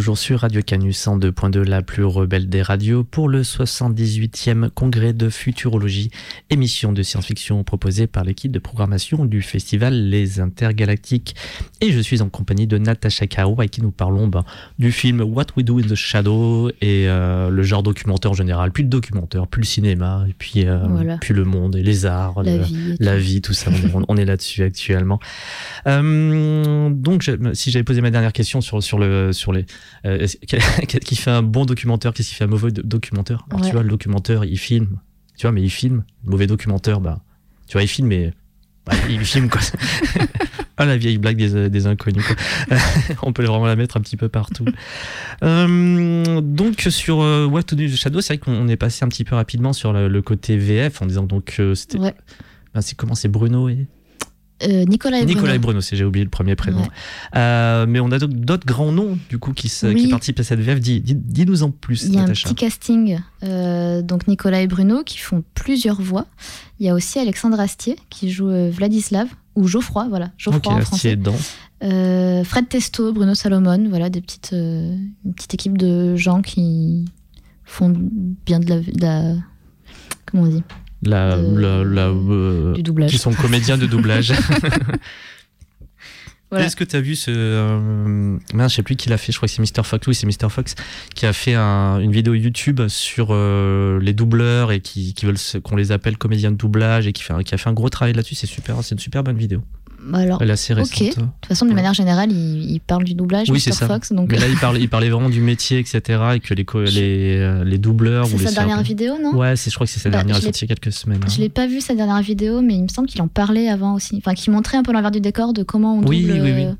toujours sur Radio Canus 102.2, la plus rebelle des radios, pour le 78e congrès de futurologie, émission de science-fiction proposée par l'équipe de programmation du festival Les Intergalactiques. Et je suis en compagnie de Natasha Caro, avec qui nous parlons ben, du film What We Do in the Shadow et euh, le genre documentaire en général, puis le documentaire, puis le cinéma, et puis, euh, Voilà. puis le monde et les arts, La le- vie. la tout. vie, tout ça, on, on est là-dessus actuellement. Euh, donc, je- si j'avais posé ma dernière question sur, sur, le, sur les. Euh, est-ce- Qu'est-ce qui fait un bon documentaire? Qu'est-ce qui fait un mauvais do- documentaire? Alors, Ouais. tu vois, le documentaire, il filme. Tu vois, mais il filme. Le mauvais documentaire, bah. Tu vois, il filme, mais. bah, il filme, quoi. ah, la vieille blague des, des inconnus, quoi. on peut vraiment la mettre un petit peu partout. Euh, donc, sur euh, What to Do the Shadow, c'est vrai qu'on est passé un petit peu rapidement sur le, le côté VF en disant donc euh, c'était. Ouais. Ben, c'est comment? C'est Bruno et Euh, Nicolas et Bruno. Nicolas et Bruno, c'est j'ai oublié le premier prénom. Ouais. Euh, mais on a d'autres grands noms du coup qui, se- Oui. qui participent à cette VF. Dis, dis, dis-nous en plus, Il y a un petit casting, euh, donc Nicolas et Bruno qui font plusieurs voix. Il y a aussi Alexandre Astier qui joue Vladislav ou Geoffroy, voilà, Geoffroy Ok, en français. est dedans. Fred Testo, Bruno Salomon, voilà des petites, une petite équipe de gens qui font bien de la, de la- comment on dit, La, De- la- la, euh, du doublage. qui sont comédiens de doublage. Voilà. Est-ce que tu as vu ce. Euh, je sais plus qui l'a fait, je crois que c'est Mr. Fox. Oui, c'est Mr. Fox qui a fait un- une vidéo YouTube sur euh, les doubleurs et qui, qui veulent qu'on les appelle comédiens de doublage et qui, fait, qui a fait un gros travail là-dessus. C'est super, c'est une super bonne vidéo. Bah alors, Elle est assez Ok. récente. de toute façon, de Voilà. manière générale, il, il parle du doublage, Oui, c'est ça. Fox, donc Mais là, il parlait, il parlait vraiment du métier, etc. Et que les, les, euh, les doubleurs c'est les sa dernière vidéo, non? Ouais, c'est, je crois que c'est sa Bah, dernière, elle sortie il y a quelques semaines. hein. Je l'ai pas vu sa dernière vidéo, mais il me semble qu'il en parlait avant aussi. Enfin, qu'il montrait un peu l'envers du décor de comment on Oui, double. oui, oui. euh,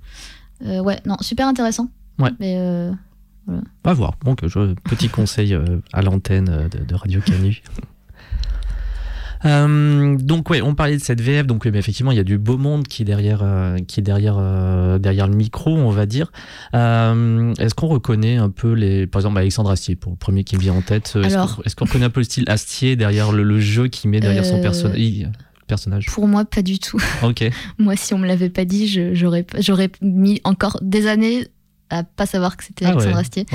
euh, ouais, non, super intéressant. Ouais. Mais euh, À voir. Donc, je, petit conseil à l'antenne de, de Radio Canu. Euh, donc ouais, on parlait de cette VF. Donc oui, mais effectivement, il y a du beau monde qui est derrière, euh, qui est derrière, euh, derrière le micro, on va dire. Euh, est-ce qu'on reconnaît un peu les, par exemple, Alexandre Astier, pour le premier qui me vient en tête. Est-ce qu'on, est-ce qu'on reconnaît un peu le style Astier derrière le, le jeu qu'il met derrière son Euh, perso- il- personnage? pour moi, pas du tout. Ok. moi, si on me l'avait pas dit, je- j'aurais j'aurais mis encore des années à pas savoir que c'était Ah Alexandre ouais. Astier.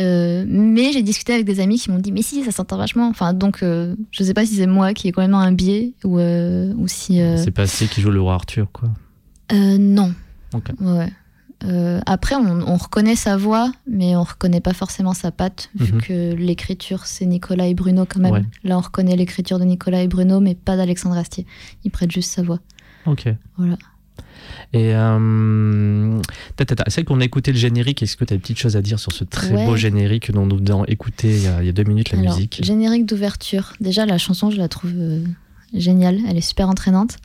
Euh, mais j'ai discuté avec des amis qui m'ont dit mais si ça s'entend vachement. Enfin donc euh, je sais pas si c'est moi qui ai quand même un biais ou euh, ou si C'est pas Astier qui joue le roi Arthur, quoi. Euh, non. Ouais. Après, on, on reconnaît sa voix, mais on reconnaît pas forcément sa patte, vu Mhm. que l'écriture, c'est Nicolas et Bruno quand même. Ouais. Là, on reconnaît l'écriture de Nicolas et Bruno, mais pas d'Alexandre Astier. Il prête juste sa voix. Ok. Voilà. Et euh, c'est vrai qu'on a écouté le générique. Est-ce que tu as des petites choses à dire sur ce très Ouais. beau générique dont nous venons écouter il y, a, il y a deux minutes la Alors, musique? générique d'ouverture. Déjà, la chanson, je la trouve euh, géniale. Elle est super entraînante.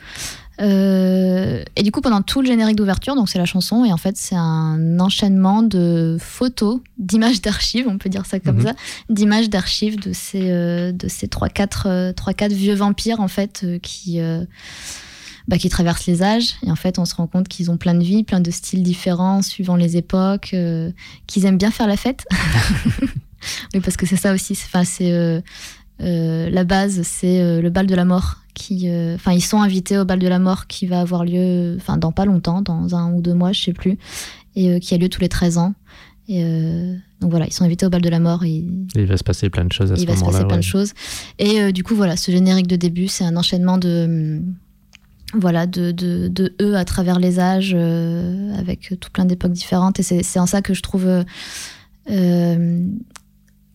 Euh, et du coup, pendant tout le générique d'ouverture, donc c'est la chanson, et en fait, c'est un enchaînement de photos, d'images d'archives, on peut dire ça comme Mhm. ça, d'images d'archives de ces, euh, de ces 3-4 euh, 3-4 vieux vampires, en fait, qui. Bah, qui traversent les âges et en fait on se rend compte qu'ils ont plein de vies, plein de styles différents suivant les époques, euh, qu'ils aiment bien faire la fête. oui parce que c'est ça aussi, c'est- enfin c'est euh, euh, la base, c'est le bal de la mort qui, enfin ils sont invités au bal de la mort qui va avoir lieu, enfin dans pas longtemps, dans un ou deux mois, je sais plus, et qui a lieu tous les 13 ans. Et euh, donc voilà, ils sont invités au bal de la mort et Et il va se passer plein de choses à ce il va se passer moment-là. plein ouais. de choses. Et euh, du coup, voilà, ce générique de début, c'est un enchaînement de, hum, voilà, de, de, de eux à travers les âges, euh, avec tout plein d'époques différentes. Et c'est en ça que je trouve. euh, euh,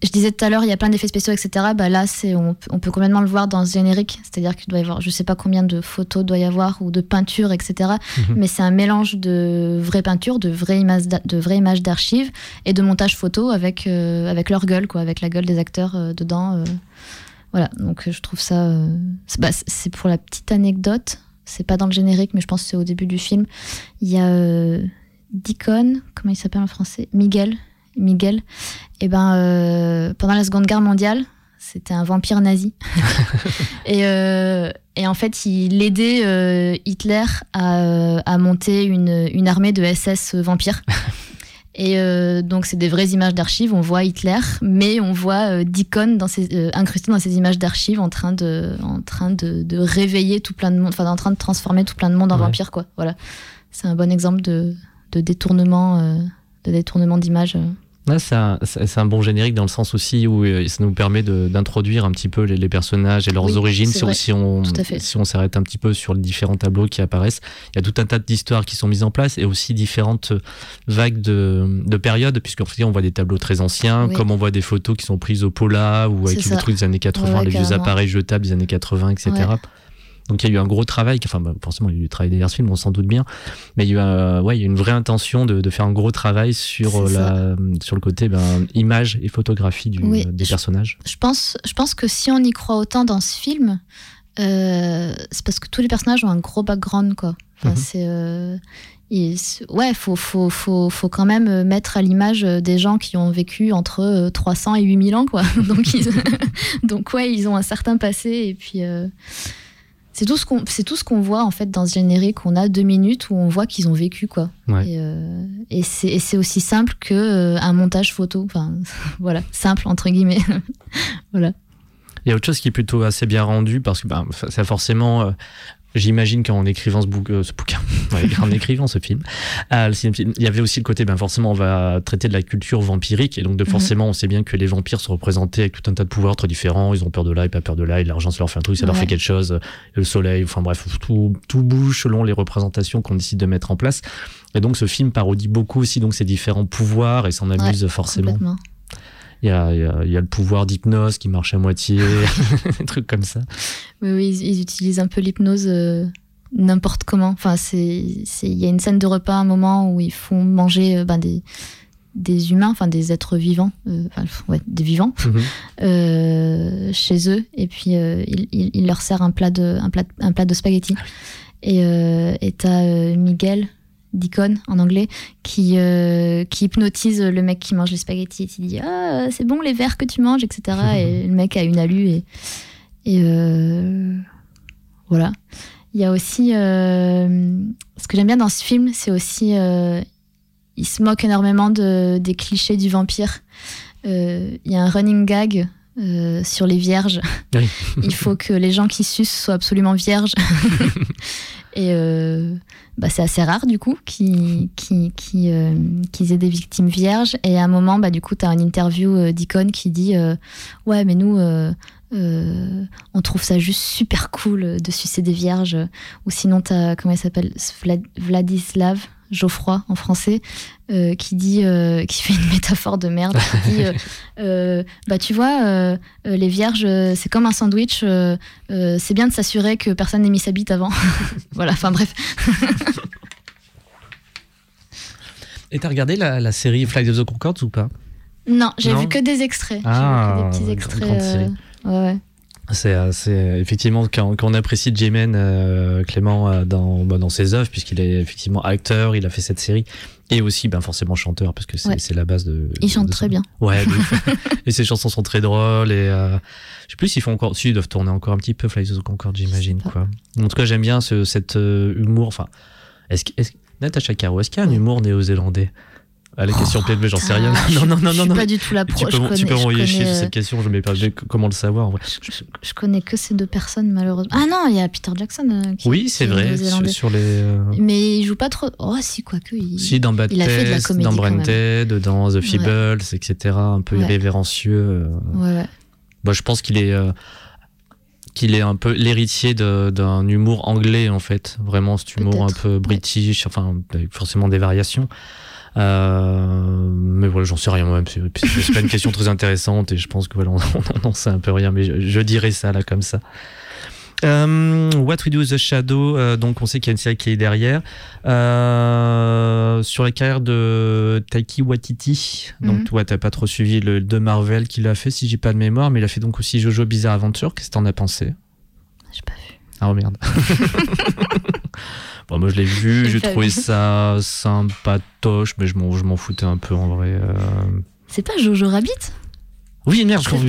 je disais tout à l'heure, il y a plein d'effets spéciaux, etc. Bah là, on, peut- on peut complètement le voir dans ce générique. C'est-à-dire qu'il doit y avoir, je sais pas combien de photos doit y avoir ou de peintures, etc. Mhm. Mais c'est un mélange de vraies peintures, de vraies images, de vraies images d'archives et de montage photo avec avec leur gueule, quoi, avec la gueule des acteurs dedans. Voilà. Donc je trouve ça. c'est bah, c'est pour la petite anecdote. C'est pas dans le générique, mais je pense que c'est au début du film. Il y a euh, Deacon, comment il s'appelle en français? Miguel. Miguel. Et ben, euh, pendant la Seconde Guerre mondiale, c'était un vampire nazi. et, euh, et en fait, il aidait euh, Hitler à, à monter une, une armée de SS vampires. Et euh, donc, c'est des vraies images d'archives. On voit Hitler, mais on voit euh, Deacon dans ces, euh, incrusté dans ces images d'archives en train, de, en train de, de réveiller tout plein de monde, enfin, en train de transformer tout plein de monde en Ouais. vampire, quoi. Voilà. C'est un bon exemple de, de détournement euh, de détournement d'image. C'est un, un bon générique dans le sens aussi où euh, ça nous permet d'introduire un petit peu les, les personnages et leurs Oui, origines. Si on- si on, on s'arrête un petit peu sur les différents tableaux qui apparaissent, il y a tout un tas d'histoires qui sont mises en place et aussi différentes vagues de, de périodes, puisqu'en fait on voit des tableaux très anciens, Oui. comme on voit des photos qui sont prises au Pola ou avec des trucs des années 80, Ouais, les vieux appareils jetables des années 80, etc. Ouais. Donc il y a eu un gros travail, enfin bah, forcément il y a eu du travail derrière ce film, on s'en doute bien, mais il y a eu, euh, ouais, il y a une vraie intention de, de faire un gros travail sur, euh, la, sur le côté ben, image et photographie du, Oui, des je- personnages. Je pense, je pense que si on y croit autant dans ce film, euh, c'est parce que tous les personnages ont un gros background, quoi. Enfin, Mhm. c'est. euh, ouais, faut, faut, faut, faut quand même euh, mettre à l'image euh, des gens qui ont vécu entre euh, 300 et 8000 ans, quoi. donc, ils- donc, ouais, ils ont un certain passé, et puis. C'est tout ce qu'on c'est tout ce qu'on voit en fait dans ce générique. On a deux minutes où on voit qu'ils ont vécu quoi. Ouais. et, euh, et c'est et c'est aussi simple que euh, un montage photo. Enfin voilà. Simple entre guillemets. Voilà. Il y a autre chose qui est plutôt assez bien rendu parce que ben, ça forcément, euh, j'imagine qu'en écrivant ce, bouc- euh, ce bouquin, en écrivant ce film, euh, il y avait aussi le côté, ben forcément, on va traiter de la culture vampirique et donc de Mhm. forcément, on sait bien que les vampires sont représentés avec tout un tas de pouvoirs très différents. Ils ont peur de l'ail, pas peur de l'ail, l'argent ça leur fait un truc, ça leur fait quelque chose, euh, le soleil, enfin bref, tout, tout bouge selon les représentations qu'on décide de mettre en place. Et donc ce film parodie beaucoup aussi donc ces différents pouvoirs et s'en amuse forcément. Il y a, y a- y a le pouvoir d'hypnose qui marche à moitié, des trucs comme ça. Oui, oui, ils, ils utilisent un peu l'hypnose euh, n'importe comment. Enfin, il y a une scène de repas à un moment où ils font manger euh, ben, des, des humains, enfin des êtres vivants, euh, enfin, ouais, des vivants, Mhm. euh, chez eux, et puis euh, il, il- il leur sert un plat de, un plat, un plat de spaghettis. Et euh, et t'as Miguel, Deacon en anglais, qui, euh, qui hypnotise le mec qui mange les spaghettis. Et il dit Ah, c'est bon les verres que tu manges, etc. et le mec a une alu. Et, et euh, voilà. Il y a aussi. euh, ce que j'aime bien dans ce film, c'est aussi. il se moque énormément de, des clichés du vampire. Il y a un running gag. euh, sur les vierges. Oui. Il faut que les gens qui sucent soient absolument vierges. Et euh, bah, c'est assez rare, du coup, qu'ils qui, qui, euh, aient des victimes vierges. Et à un moment, bah, du coup, tu as une interview euh, d'Icon qui dit Ouais, mais nous, on trouve ça juste super cool de sucer des vierges. Ou sinon, tu as, comment il s'appelle? Vlad- Vladislav Geoffroy en français, euh, qui dit, euh, qui fait une métaphore de merde, qui dit, euh, bah tu vois, les vierges, c'est comme un sandwich, c'est bien de s'assurer que personne n'ait mis sa bite avant. voilà, enfin bref. Et t'as regardé la, la série Flight of the Conchords ou pas? Non, j'ai vu que des extraits. J'ai Ah, vu que des petits extraits. ouais, ouais. C'est euh, c'est, effectivement quand, quand on apprécie J-Man euh, Clément euh, dans, bah, dans ses œuvres, puisqu'il est effectivement acteur, il a fait cette série, et aussi ben, forcément chanteur, parce que c'est Ouais. la base de. Il chante très bien. Ouais, et ses chansons sont très drôles, et euh, je sais plus s'ils font encore. Si, ils doivent tourner encore un petit peu Fly the Concorde, j'imagine. quoi. En tout cas, j'aime bien ce, cet euh, humour. Enfin, est-ce est-ce- Natacha Caro, est-ce qu'il y a un humour néo-zélandais? À la question PLV, j'en sais rien. Putain, Non, non, non, je non. suis non. pas du tout la Tu pro. peux, je tu connais, peux envoyer chier connais, sur euh, cette question, je ne sais pas comment le savoir en vrai. je, je connais que ces deux personnes, malheureusement. Ah non, il y a Peter Jackson. euh, qui, Oui, c'est vrai, sur, les. euh, Mais il joue pas trop. Oh, si, quoique. Il... Si, dans Bad il a fait de la comédie dans. Branded, dans The Feebles, etc. Un peu Ouais. irrévérencieux. euh. Ouais, ouais. Bah, je pense qu'il est. qu'il est un peu l'héritier d'un humour anglais en fait vraiment cet humour un peu british enfin avec forcément des variations Euh, mais voilà j'en sais rien moi-même c'est pas une question très intéressante et je pense que voilà on sait un peu rien mais je, je dirais ça là comme ça Euh, What We Do with the Shadow, euh, donc on sait qu'il y a une série qui est derrière. Euh, sur la carrière de Taiki Watiti, donc Mhm. toi t'as pas trop suivi le de Marvel qu'il a fait si j'ai pas de mémoire, mais il a fait donc aussi Jojo Bizarre Adventure. Qu'est-ce que t'en as pensé? J'ai pas vu. Ah oh merde. bon moi je l'ai vu, J'ai trouvé ça sympatoche, mais je m'en je m'en foutais un peu en vrai. euh. C'est pas Jojo Rabbit? Oui, merde, je confonds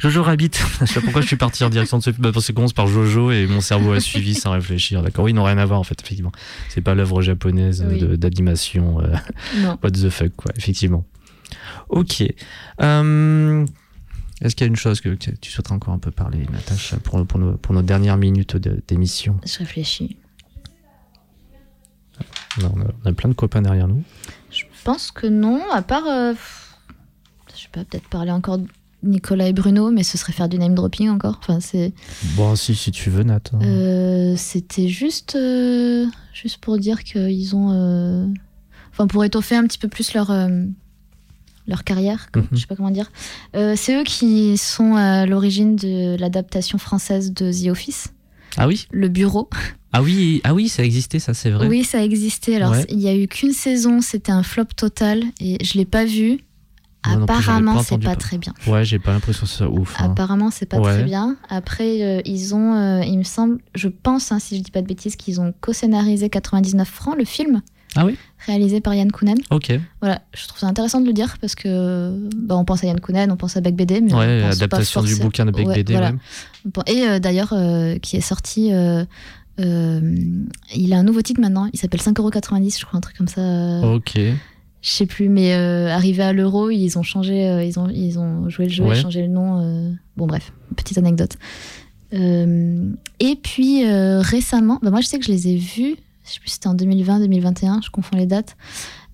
Jojo Rabbit. je sais pas pourquoi je suis parti en direction de ce film. Bah, parce que commence par Jojo et mon cerveau a suivi sans réfléchir. D'accord. Oui, ils n'ont rien à voir en fait, effectivement. C'est pas l'œuvre japonaise Oui. d'animation. euh, Non. what the fuck, quoi, effectivement. Ok. Euh, Est-ce qu'il y a une chose que tu souhaiterais encore un peu parler, Natacha, pour, pour, nos, pour nos dernières minutes d'émission? Je réfléchis. On, a, on a plein de copains derrière nous. pense que non, à part. euh, je sais pas, peut-être parler encore de Nicolas et Bruno, mais ce serait faire du name dropping encore. Enfin, c'est. Bon, si, si tu veux, Nat. hein. Euh, C'était juste, euh, juste pour dire qu'ils ont. euh, Enfin, pour étoffer un petit peu plus leur. leur carrière, comme- Mhm. je sais pas comment dire. C'est eux qui sont à l'origine de l'adaptation française de The Office, Ah oui? Le Bureau. Ah oui, ah oui, ça existait, ça, c'est vrai. Oui, ça existait. Alors, Ouais. il y a eu qu'une saison, c'était un flop total et je l'ai pas vu. Non Apparemment, pas c'est pas parler. très bien. Ouais, j'ai pas l'impression que soit ouf. hein. Apparemment, c'est pas Ouais. très bien. Après, euh, ils ont, euh, il me semble, je pense, hein, si je dis pas de bêtises, qu'ils ont co-scénarisé 99 francs, le film. Ah oui Réalisé par Yann Kounen. Ok. Voilà, je trouve ça intéressant de le dire parce que bah, on pense à Yann Kounen, on pense à Beck BD, mais Ouais, on pense adaptation pas du bouquin de Beck Ouais, BD. voilà. Et euh, d'ailleurs, qui est sorti, il a un nouveau titre maintenant. Il s'appelle 5,90€, je crois, un truc comme ça. euh, Ok. Je sais plus, mais euh, arrivé à l'euro, ils ont changé, euh, ils ont, ils ont joué le jeu Ouais. et changé le nom. euh, Bon, bref, petite anecdote. Euh, et puis euh, récemment, bah, moi je sais que je les ai vus, je sais plus si c'était en 2020, 2021, je confonds les dates.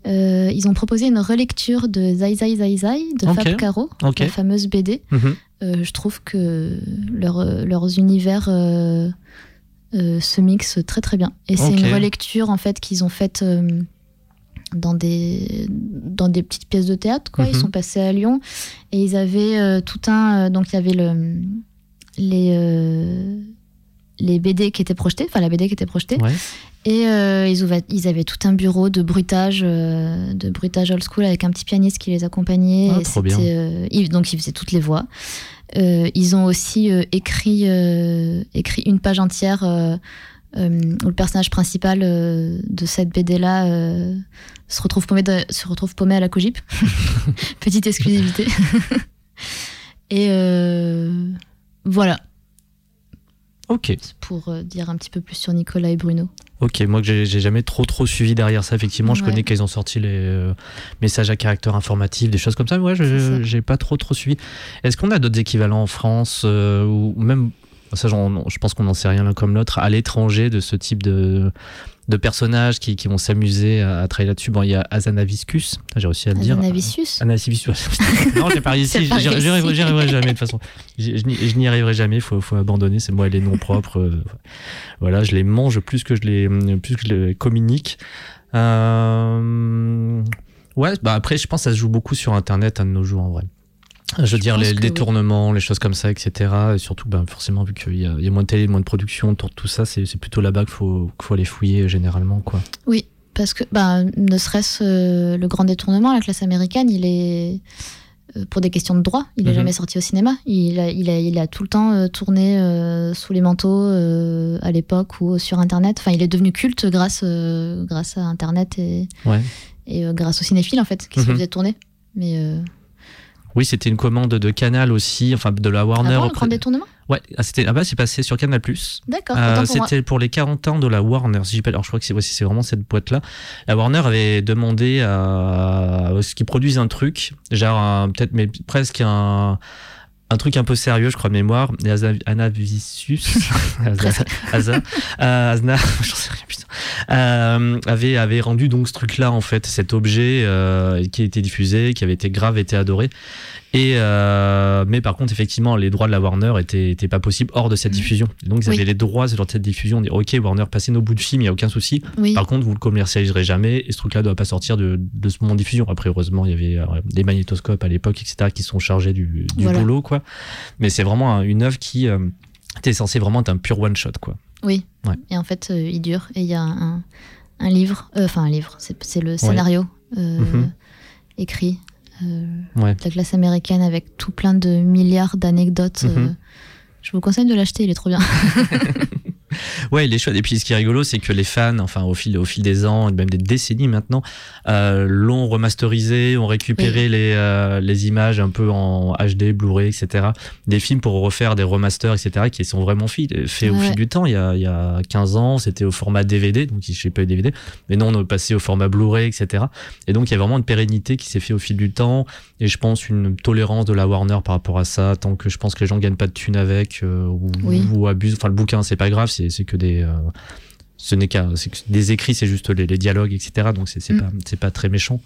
Euh, ils ont proposé une relecture de Zai Zai Zai Zai de Ok. Fab Caro, la fameuse BD. Mhm. Euh, je trouve que leur- euh, leurs univers euh, se mixent très très bien. Et c'est une relecture en fait qu'ils ont faite euh, dans des dans des petites pièces de théâtre. Quoi. Ils Mhm. sont passés à Lyon et ils avaient euh, tout un donc il y avait le les les BD qui étaient projetés, enfin la BD qui était projetée. Ouais. Et euh, ils, avaient tout un bureau de bruitage, euh, de bruitage old school avec un petit pianiste qui les accompagnait. Ah, et trop bien. euh, ils- donc ils faisaient toutes les voix. Ils ont aussi écrit, écrit une page entière où le personnage principal de cette BD-là se, retrouve paumé de- se retrouve paumé à la cogip. Petite exclusivité. et voilà, Ok. pour euh, dire un petit peu plus sur Nicolas et Bruno. Ok, moi que j'ai jamais trop trop suivi derrière ça, effectivement, je Ouais. connais qu'ils ont sorti les euh, messages à caractère informatif, des choses comme ça, mais ouais, j'ai pas trop trop suivi. Est-ce qu'on a d'autres équivalents en France euh, ou même, ça je pense qu'on n'en sait rien l'un comme l'autre, à l'étranger de ce type de, de personnages qui, qui vont s'amuser à, à travailler là-dessus Bon, il y a Azanaviscus, j'ai réussi à le dire. Azanavicius? Anasivicius. non, j'ai pas réussi. J'y arriverai, arriverai jamais de toute façon. Je n'y- arriverai jamais. Faut, faut abandonner. C'est moi les noms propres. euh, voilà, je les mange plus que je les, plus que je les communique. Euh, ouais. Bah après, je pense que ça se joue beaucoup sur Internet à de nos jours en vrai. Je veux dire les détournements, les choses comme ça, etc. Et surtout, ben, forcément, vu qu'il y, a il y a moins de télé, moins de production autour de tout ça, c'est plutôt là-bas qu'il faut, qu'il faut aller fouiller généralement, quoi. Oui, parce que bah, ne serait-ce euh, le grand détournement, la classe américaine, il est euh, pour des questions de droit, il n'est Mhm. jamais sorti au cinéma. Il a, il a, il a tout le temps euh, tourné sous les manteaux à l'époque ou sur Internet. Enfin, il est devenu culte grâce, grâce à Internet et, Ouais. et grâce aux cinéphiles en fait qui se Mhm. faisaient tourner. Mais Oui, c'était une commande de Canal aussi, enfin de la Warner. avant le auprès- grand détournement Ouais, ah, c'était ah bah c'est passé sur Canal+. D'accord, Euh, c'était pour les 40 ans de la Warner. Si pas, alors je crois que c'est ouais, vraiment cette boîte là. La Warner avait demandé à, à ce qu'ils produisent un truc, genre peut-être mais presque un un truc un peu sérieux, je crois de mémoire. Et Asa- Asa- euh, Aznar, j'en sais rien, putain, euh, avait avait rendu donc ce truc-là en fait, cet objet euh, qui a été diffusé, qui avait été grave, été adoré. Et euh, mais par contre, effectivement, les droits de la Warner étaient, étaient pas possibles hors de cette Mhm. diffusion. Et donc, ils Oui. avaient les droits sur cette diffusion. On dit, ok, Warner, passez nos bouts de film, il y a aucun souci. Oui, Par contre, vous le commercialiserez jamais et ce truc-là doit pas sortir de, de ce moment de diffusion. Après, heureusement, il y avait euh, des magnétoscopes à l'époque, etc., qui sont chargés du, du Voilà. boulot, quoi. Mais c'est vraiment un- une œuvre qui euh, était censée vraiment être un pur one shot, quoi. oui. Ouais. Et en fait, euh, il dure. Et il y a un, un livre, enfin un livre, c'est le scénario euh, Mhm. écrit Ouais. de la classe américaine avec tout plein de milliards d'anecdotes. euh, Mhm. je vous conseille de l'acheter, il est trop bien. Ouais, il est chouette. Et puis, ce qui est rigolo, c'est que les fans, enfin, au fil, au fil des ans, et même des décennies maintenant, euh, l'ont remasterisé, ont récupéré les, euh, les images un peu en HD, Blu-ray, etc. Des films pour refaire des remasters, etc., qui sont vraiment faits, faits au fil du temps. Il y a, il y a 15 ans, c'était au format DVD, donc je sais pas eu DVD, mais non, on est passé au format Blu-ray, etc. Et donc, il y a vraiment une pérennité qui s'est fait au fil du temps. Et je pense une tolérance de la Warner par rapport à ça, tant que je pense que les gens gagnent pas de thunes avec, euh, ou, Oui. ou abusent. Enfin, le bouquin, c'est pas grave, c'est c'est que des. euh, ce n'est qu'un, des écrits, c'est juste les, les dialogues, etc. Donc c'est c'est Mm. pas, c'est pas très méchant.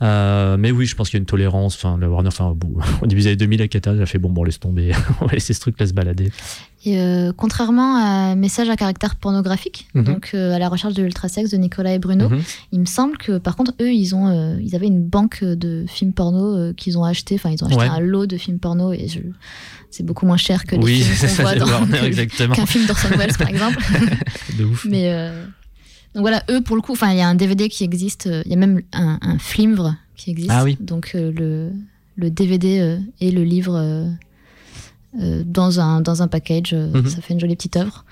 Euh, mais oui, je pense qu'il y a une tolérance. Enfin, la Warner, enfin, au début des années 2000, la Qatar a fait bon, bon, laisse tomber, on va laisser ce truc là se balader. Et euh, contrairement à Message à caractère pornographique, Mhm. donc euh, à la recherche de l'ultrasex de Nicolas et Bruno, Mhm. il me semble que par contre, eux, ils, ont, ils avaient une banque de films porno qu'ils ont acheté. Enfin, ils ont acheté Ouais. un lot de films porno et je... c'est beaucoup moins cher que les Oui, films qu'on voit dans Warner, exactement. qu'un film d'Orson Welles, par exemple. De ouf. Mais euh, donc voilà, eux pour le coup, enfin il y a un DVD qui existe, euh, il y a même un, un flimvre qui existe. Ah oui. Donc euh, le, le DVD euh, et le livre dans un dans un package, Mhm. ça fait une jolie petite œuvre.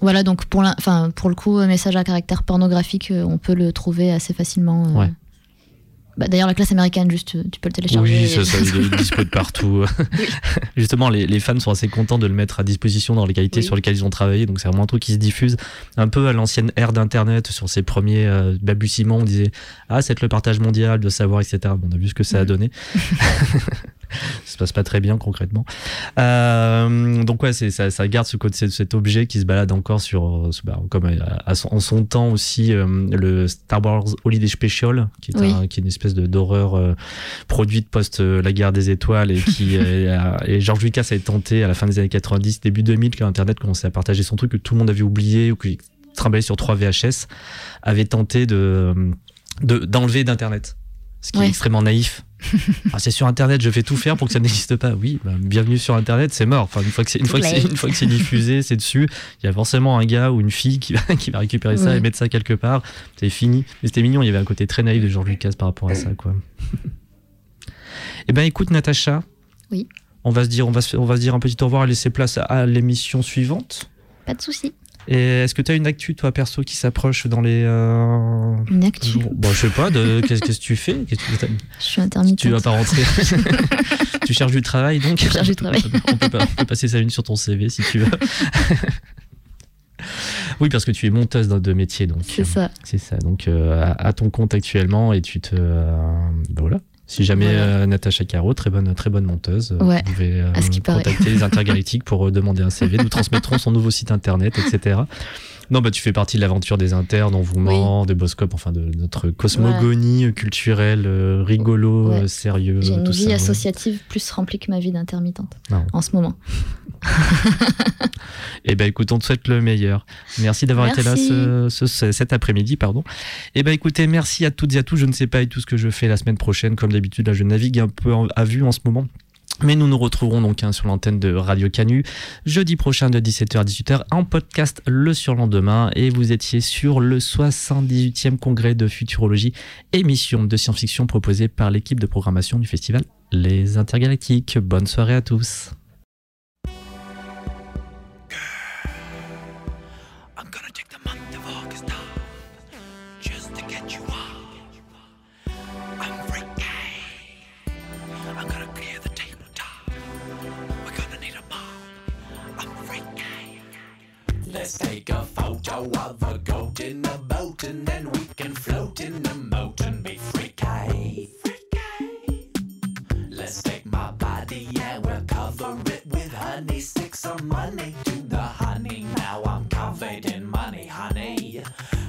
Voilà donc pour enfin pour le coup, un message à caractère pornographique, on peut le trouver assez facilement. Ouais. Bah, D'ailleurs, la classe américaine, juste, euh, tu peux le télécharger. Oui, ça, ça, il est dispo de partout. Justement, les, les fans sont assez contents de le mettre à disposition dans les qualités Oui. sur lesquelles ils ont travaillé. Donc, c'est vraiment un truc qui se diffuse un peu à l'ancienne ère d'Internet. Sur ses premiers euh, balbutiements, on disait Ah, c'est le partage mondial de savoir, etc. Bon, on a vu ce que ça a donné. ça se passe pas très bien concrètement. Euh, donc, ouais, ça, ça garde ce côté, cet objet qui se balade encore sur, euh, bah, comme à, à son, en son temps aussi, euh, le Star Wars Holiday Special, qui est, Oui. un- qui est une espèce de, d'horreur euh, produite post euh, la guerre des étoiles et qui euh, et George Lucas a tenté à la fin des années 90 début 2000 quand internet commençait à partager son truc que tout le monde avait oublié ou qui travaillait sur 3 VHS avait tenté de de- d'enlever d'internet ce qui est extrêmement naïf Ah, c'est sur internet je vais tout faire pour que ça n'existe pas oui bah, bienvenue sur internet c'est mort enfin une fois que c'est une fois que c'est late. une fois que c'est diffusé c'est dessus il y a forcément un gars ou une fille qui va qui va récupérer ça et mettre ça quelque part c'est fini mais c'était mignon il y avait un côté très naïf de George Lucas par rapport à ça quoi eh ben écoute Natacha. Oui. On va se dire, on va se, on va se dire un petit au revoir et laisser place à, à l'émission suivante. Pas de souci. Et est-ce que tu as une actu toi perso qui s'approche dans les euh, Une actu. Bon, je sais pas. de- Qu'est-ce que tu fais? Que Je suis intermittente. Tu vas pas rentrer. tu cherches du travail donc? Je cherche du travail. on, peut, pas- on peut passer sa une sur ton CV si tu veux. oui, parce que tu es monteuse de, métier donc. C'est ça. C'est ça. Donc, euh, à, à ton compte actuellement, et tu te. euh, ben voilà. Si jamais euh, Natacha Caro, très bonne, très bonne monteuse, euh, Ouais, vous pouvez euh, contacter les intergalactiques pour demander un CV. Nous transmettrons son nouveau site internet, etc. Non, bah, tu fais partie de l'aventure des internes, envouement, des Boscop, enfin de notre cosmogonie culturelle, euh, rigolo, Ouais. euh, sérieux. J'ai une tout vie ça, ouais. associative plus remplie que ma vie d'intermittente en ce moment. Eh ben écoute, on te souhaite le meilleur. Merci d'avoir été là ce- ce- cet après-midi, pardon. Eh ben écoutez, merci à toutes et à tous. Je ne sais pas tout ce que je fais la semaine prochaine, comme d'habitude, là je navigue un peu à vue en ce moment. Mais nous nous retrouverons donc hein, sur l'antenne de Radio Canu jeudi prochain de 17h à 18h en podcast le surlendemain. Et vous étiez sur le 78e congrès de futurologie, émission de science-fiction proposée par l'équipe de programmation du festival Les Intergalactiques. Bonne soirée à tous. Photo of a goat in a boat and then we can float in the moat and be. Freaky. Let's take my body and we'll cover it with honey. Stick some money to the honey. Now I'm covered in money, honey.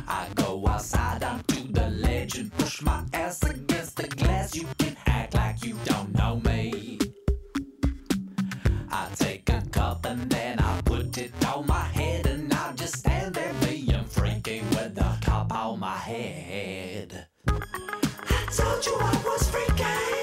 I go outside onto the ledge and push my ass against the glass. You can act like you don't know me. I take a cup and then I head. I told you I was freaky.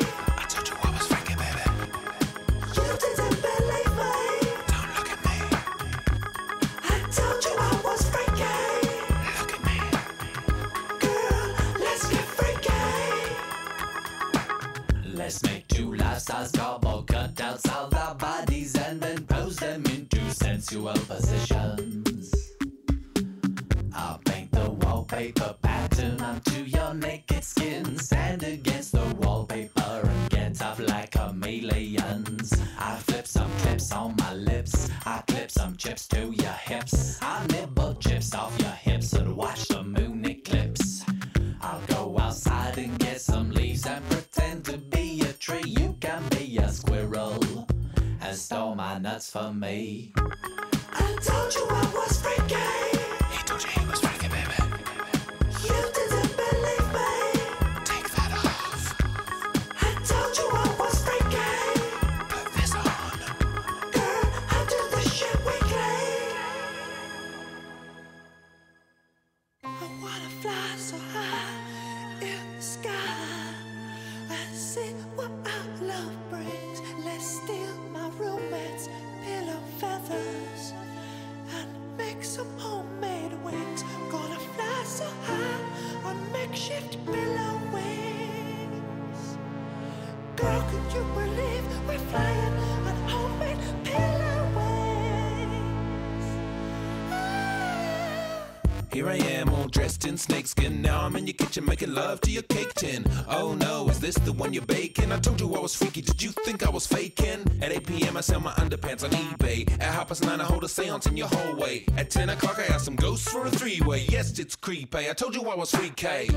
Kitchen making love to your cake tin. Oh no, is this the one you're baking? I told you I was freaky. Did you think I was faking? At 8 p.m. I sell my underpants on eBay. At half past nine I hold a séance in your hallway. At 10 o'clock I ask some ghosts for a three-way. Yes, it's creepy. I told you I was freaky.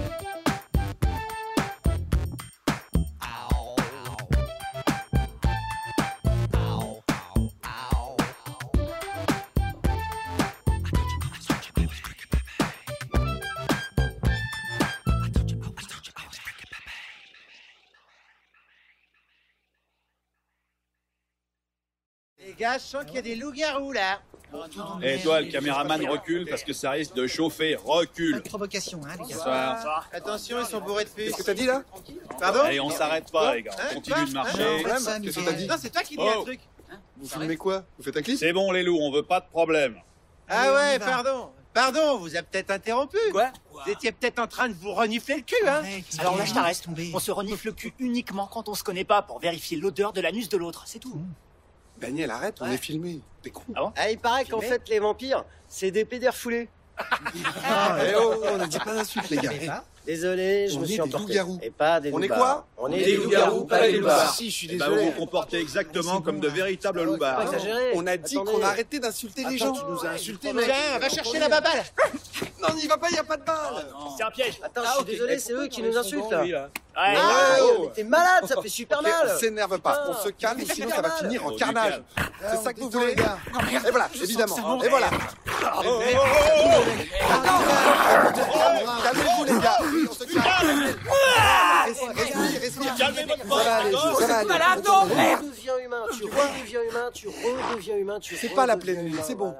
Gars, je sens qu'il y a des loups-garous là. Et toi, le caméraman, recule parce que ça risque de chauffer. Recule. Provocation, hein, les gars. Bonsoir. Attention, ils sont bourrés de puces. Qu'est-ce que t'as dit là Pardon Allez, on s'arrête pas, les gars. Hein On continue de marcher. Hein Ça, Qu'est-ce que t'as dit Non, c'est toi qui dis Oh. un truc. Vous filmez quoi Vous faites un clip C'est bon, les loups, on veut pas de problème. Ah ouais, pardon. Pardon, vous avez peut-être interrompu. Quoi Vous étiez peut-être en train de vous renifler le cul, hein Arrête, Alors là, je t'arrête. On se renifle le cul uniquement quand on se connaît pas pour vérifier l'odeur de l'anus de l'autre, c'est tout. Daniel, arrête, on est filmé. T'es con. Ah, il paraît qu'en fait, les vampires, c'est des pédères foulés. Eh oh, on a dit pas d'insultes, les gars. Désolé, je On me est suis des emporté. loups-garous. Et pas des On est quoi On est des loups-garous, pas des loupards. Si, je suis Eh ben, vous désolé. vous comportez exactement comme bon, de véritables loupards. On a dit qu'on arrêtait d'insulter les gens. Tu nous as insultés, mec. Tiens, va chercher la baballe. Non, n'y va pas, y a pas de balle. C'est un piège. Attends, je suis désolé, c'est eux qui nous insultent là. Ouais, Ah, oh. t'es malade, ça fait super mal. on s'énerve pas, Putain. on se calme, sinon ça va finir en Oh, carnage. C'est ça que vous voulez, les gars Et voilà, évidemment. Et voilà. Calmez-vous, les gars. On se calme. Respire, respire. Calmez votre Ça va aller, pote, ça va aller. Tu redeviens humain, tu redeviens humain, tu redeviens humain, C'est pas la pleine lune, c'est bon.